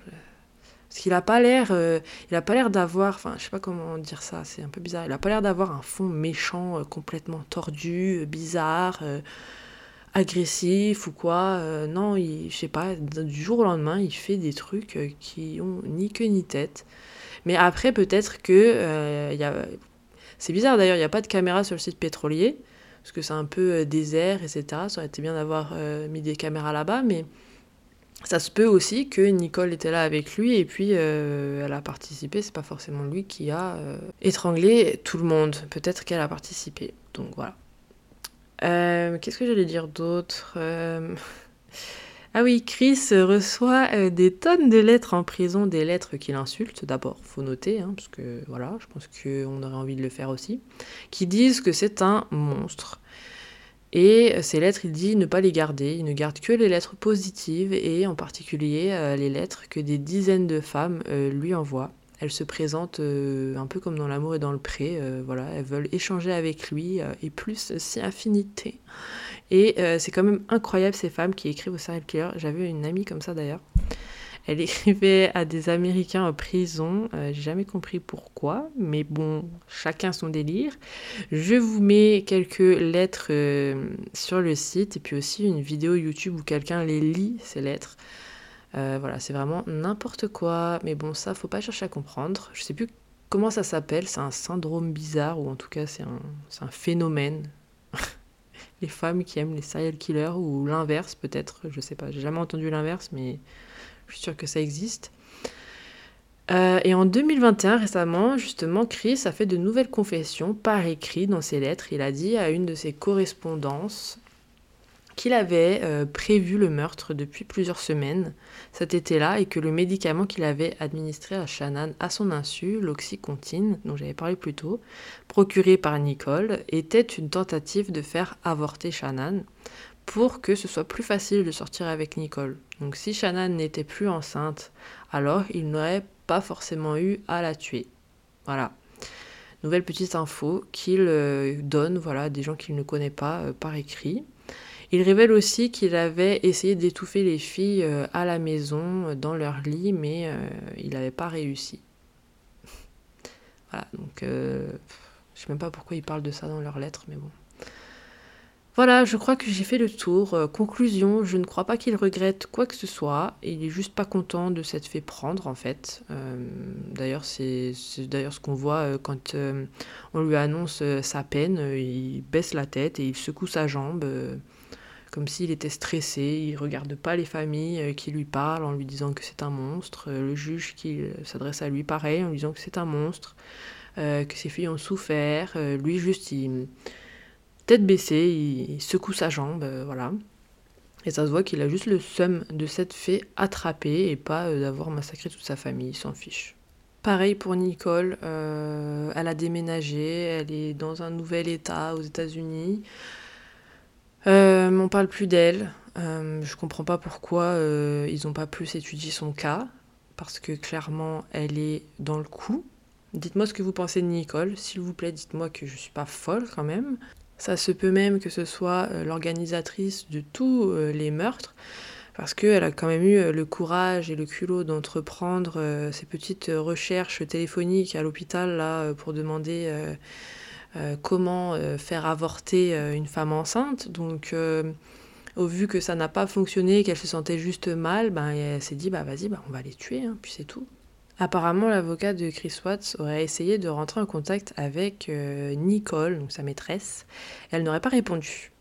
Parce qu'il a pas l'air, euh, il a pas l'air d'avoir, enfin, je sais pas comment dire ça, c'est un peu bizarre. Il a pas l'air d'avoir un fond méchant, euh, complètement tordu, euh, bizarre, agressif ou quoi. non, il, je sais pas, du jour au lendemain, il fait des trucs qui ont ni queue ni tête. Mais après, peut-être que il c'est bizarre d'ailleurs, il n'y a pas de caméra sur le site pétrolier parce que c'est un peu désert, etc. Ça aurait été bien d'avoir mis des caméras là-bas, mais ça se peut aussi que Nicole était là avec lui et puis euh, elle a participé. C'est pas forcément lui qui a euh, étranglé tout le monde. Peut-être qu'elle a participé. Donc voilà. Euh, qu'est-ce que j'allais dire d'autre [LAUGHS] Ah oui, Chris reçoit des tonnes de lettres en prison, des lettres qu'il insulte. D'abord, faut noter, hein, parce que voilà, je pense qu'on aurait envie de le faire aussi, qui disent que c'est un monstre. Et ces lettres, il dit ne pas les garder, il ne garde que les lettres positives et en particulier euh, les lettres que des dizaines de femmes euh, lui envoient. Elles se présentent euh, un peu comme dans l'amour et dans le pré, voilà, elles veulent échanger avec lui et plus si affinité. Et c'est quand même incroyable ces femmes qui écrivent au serial killer. J'avais une amie comme ça d'ailleurs. Elle écrivait à des Américains en prison. Euh, j'ai jamais compris pourquoi, mais bon, chacun son délire. Je vous mets quelques lettres euh, sur le site et puis aussi une vidéo YouTube où quelqu'un les lit, ces lettres. Euh, voilà, c'est vraiment n'importe quoi. Mais bon, ça, faut pas chercher à comprendre. Je sais plus comment ça s'appelle. C'est un syndrome bizarre ou en tout cas, c'est un, un phénomène. [LAUGHS] les femmes qui aiment les serial killers ou l'inverse peut-être. Je sais pas. J'ai jamais entendu l'inverse, mais je suis sûre que ça existe. Euh, et en 2021, récemment, justement, Chris a fait de nouvelles confessions par écrit dans ses lettres. Il a dit à une de ses correspondances qu'il avait euh, prévu le meurtre depuis plusieurs semaines cet été-là et que le médicament qu'il avait administré à Shannon à son insu, l'oxycontine, dont j'avais parlé plus tôt, procuré par Nicole, était une tentative de faire avorter Shannon pour que ce soit plus facile de sortir avec Nicole. Donc si Shannon n'était plus enceinte, alors il n'aurait pas forcément eu à la tuer. Voilà. Nouvelle petite info qu'il euh, donne voilà, des gens qu'il ne connaît pas euh, par écrit. Il révèle aussi qu'il avait essayé d'étouffer les filles euh, à la maison, dans leur lit, mais il n'avait pas réussi. [LAUGHS] voilà, donc je sais même pas pourquoi il parle de ça dans leurs lettres, mais bon. Voilà, je crois que j'ai fait le tour. Euh, conclusion, je ne crois pas qu'il regrette quoi que ce soit. Il est juste pas content de s'être fait prendre en fait. Euh, d'ailleurs, c'est d'ailleurs ce qu'on voit euh, quand on lui annonce sa peine. il baisse la tête et il secoue sa jambe comme s'il était stressé. Il regarde pas les familles qui lui parlent en lui disant que c'est un monstre. le juge qui s'adresse à lui pareil en lui disant que c'est un monstre, que ses filles ont souffert. lui juste il tête baissée, il secoue sa jambe, euh, voilà. Et ça se voit qu'il a juste le seum de s'être fait attraper et pas euh, d'avoir massacré toute sa famille, il s'en fiche. Pareil pour Nicole, euh, elle a déménagé, elle est dans un nouvel état aux États-Unis. on parle plus d'elle. je comprends pas pourquoi ils n'ont pas plus étudié son cas, parce que clairement elle est dans le coup. Dites-moi ce que vous pensez de Nicole, s'il vous plaît, dites-moi que je suis pas folle quand même. Ça se peut même que ce soit euh, l'organisatrice de tous euh, les meurtres, parce qu'elle a quand même eu euh, le courage et le culot d'entreprendre ces petites recherches téléphoniques à l'hôpital là pour demander comment faire avorter une femme enceinte. Donc au vu que ça n'a pas fonctionné, qu'elle se sentait juste mal, ben, elle s'est dit bah vas-y, bah, on va les tuer, hein, puis c'est tout. Apparemment, l'avocat de Chris Watts aurait essayé de rentrer en contact avec euh, Nicole, donc sa maîtresse. Elle n'aurait pas répondu.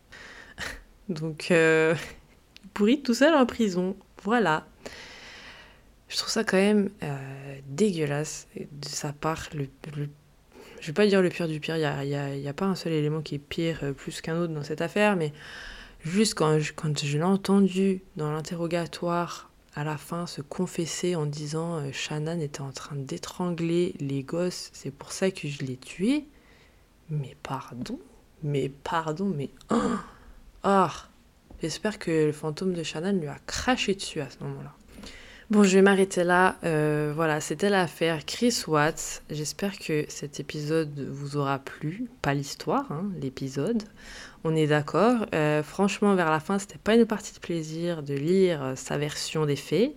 [LAUGHS] donc, euh, pourri tout seul en prison. Voilà. Je trouve ça quand même euh, dégueulasse de sa part. Le, je vais pas dire le pire du pire, il n'y a, a, pas un seul élément qui est pire plus qu'un autre dans cette affaire, mais juste quand je l'ai entendu dans l'interrogatoire à la fin se confesser en disant euh, Shannon était en train d'étrangler les gosses, c'est pour ça que je l'ai tué. Mais pardon, mais pardon, mais ah, oh, j'espère que le fantôme de Shannon lui a craché dessus à ce moment-là. Bon, je vais m'arrêter là. Euh, voilà, c'était l'affaire Chris Watts. J'espère que cet épisode vous aura plu. Pas l'histoire, hein, l'épisode. On est d'accord. Euh, franchement, vers la fin, c'était pas une partie de plaisir de lire euh, sa version des faits.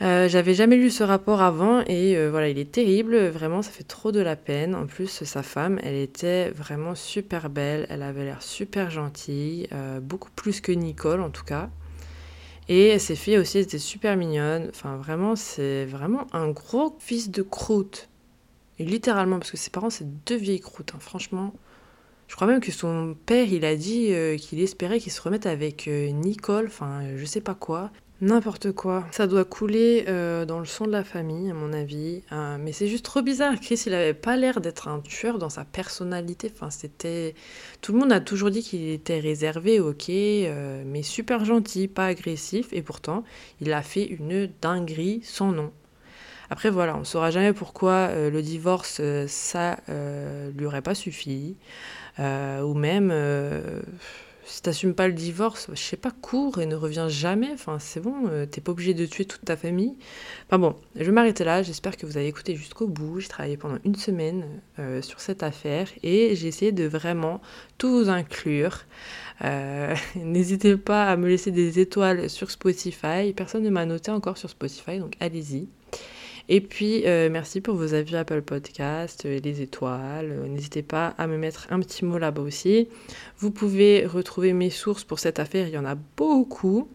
J'avais jamais lu ce rapport avant et voilà, il est terrible. Vraiment, ça fait trop de la peine. En plus, sa femme, elle était vraiment super belle. Elle avait l'air super gentille, beaucoup plus que Nicole en tout cas. Et ses filles aussi étaient super mignonnes. Enfin, vraiment, c'est vraiment un gros fils de croûte. Et littéralement, parce que ses parents, c'est deux vieilles croûtes. Hein. Franchement, je crois même que son père, il a dit euh, qu'il espérait qu'il se remette avec euh, Nicole. Enfin, je sais pas quoi. N'importe quoi. Ça doit couler euh, dans le son de la famille, à mon avis. Euh, mais c'est juste trop bizarre. Chris, il avait pas l'air d'être un tueur dans sa personnalité. Enfin, c'était. Tout le monde a toujours dit qu'il était réservé, ok, euh, mais super gentil, pas agressif. Et pourtant, il a fait une dinguerie sans nom. Après, voilà, on saura jamais pourquoi le divorce, ça lui aurait pas suffi. ou même si t'assumes pas le divorce, je sais pas, cours et ne reviens jamais. Enfin, c'est bon, euh, t'es pas obligé de tuer toute ta famille. Enfin bon, je vais m'arrêter là. J'espère que vous avez écouté jusqu'au bout. J'ai travaillé pendant une semaine euh, sur cette affaire et j'ai essayé de vraiment tout vous inclure. Euh, [LAUGHS] n'hésitez pas à me laisser des étoiles sur Spotify. Personne ne m'a noté encore sur Spotify, donc allez-y. Et puis, euh, merci pour vos avis Apple Podcast, euh, les étoiles. Euh, n'hésitez pas à me mettre un petit mot là-bas aussi. Vous pouvez retrouver mes sources pour cette affaire, il y en a beaucoup.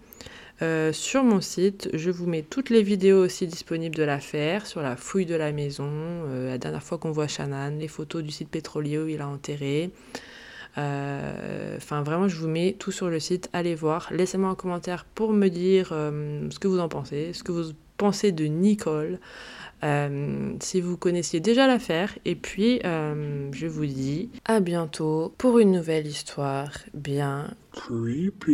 sur mon site, je vous mets toutes les vidéos aussi disponibles de l'affaire, sur la fouille de la maison, la dernière fois qu'on voit Shannon, les photos du site pétrolier où il a enterré. Enfin, vraiment, je vous mets tout sur le site. Allez voir. Laissez-moi un commentaire pour me dire ce que vous en pensez, ce que vous pensée de Nicole. euh, si vous connaissiez déjà l'affaire. Et puis, euh, je vous dis à bientôt pour une nouvelle histoire bien creepy.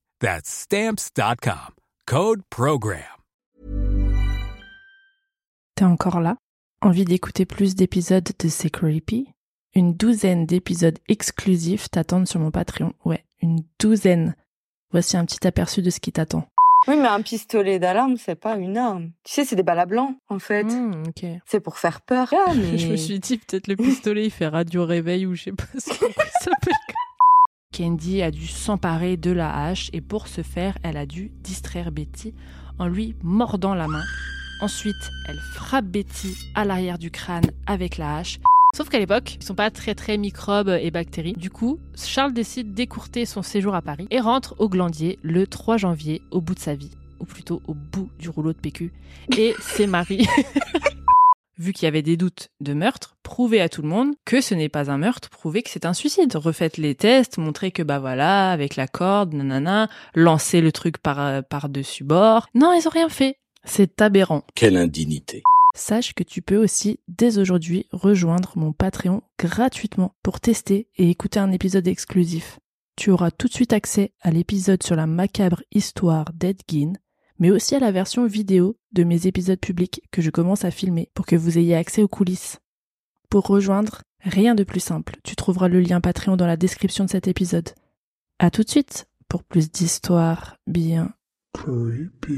That's stamps.com. Code program. T'es encore là? Envie d'écouter plus d'épisodes de C'est Creepy? Une douzaine d'épisodes exclusifs t'attendent sur mon Patreon. Ouais, une douzaine. Voici un petit aperçu de ce qui t'attend. Oui, mais un pistolet d'alarme, c'est pas une arme. Tu sais, c'est des balles à blanc, en fait. Hmm, ok. C'est pour faire peur. Ah, mais... [LAUGHS] Je me suis dit, peut-être le pistolet, il fait radio réveil ou je sais pas ce qu'il s'appelle. Candy a dû s'emparer de la hache et pour ce faire, elle a dû distraire Betty en lui mordant la main. Ensuite, elle frappe Betty à l'arrière du crâne avec la hache. Sauf qu'à l'époque, ils sont pas très très microbes et bactéries. Du coup, Charles décide d'écourter son séjour à Paris et rentre au Glandier le 3 janvier au bout de sa vie, ou plutôt au bout du rouleau de PQ. Et c'est Marie. [LAUGHS] Vu qu'il y avait des doutes de meurtre, prouvez à tout le monde que ce n'est pas un meurtre, prouvez que c'est un suicide. Refaites les tests, montrez que bah voilà, avec la corde, nanana, lancez le truc par, par dessus bord. Non, ils ont rien fait. C'est aberrant. Quelle indignité. Sache que tu peux aussi, dès aujourd'hui, rejoindre mon Patreon gratuitement pour tester et écouter un épisode exclusif. Tu auras tout de suite accès à l'épisode sur la macabre histoire d'Edgin, mais aussi à la version vidéo de mes épisodes publics que je commence à filmer pour que vous ayez accès aux coulisses. Pour rejoindre, rien de plus simple. Tu trouveras le lien Patreon dans la description de cet épisode. À tout de suite pour plus d'histoires bien Creepy.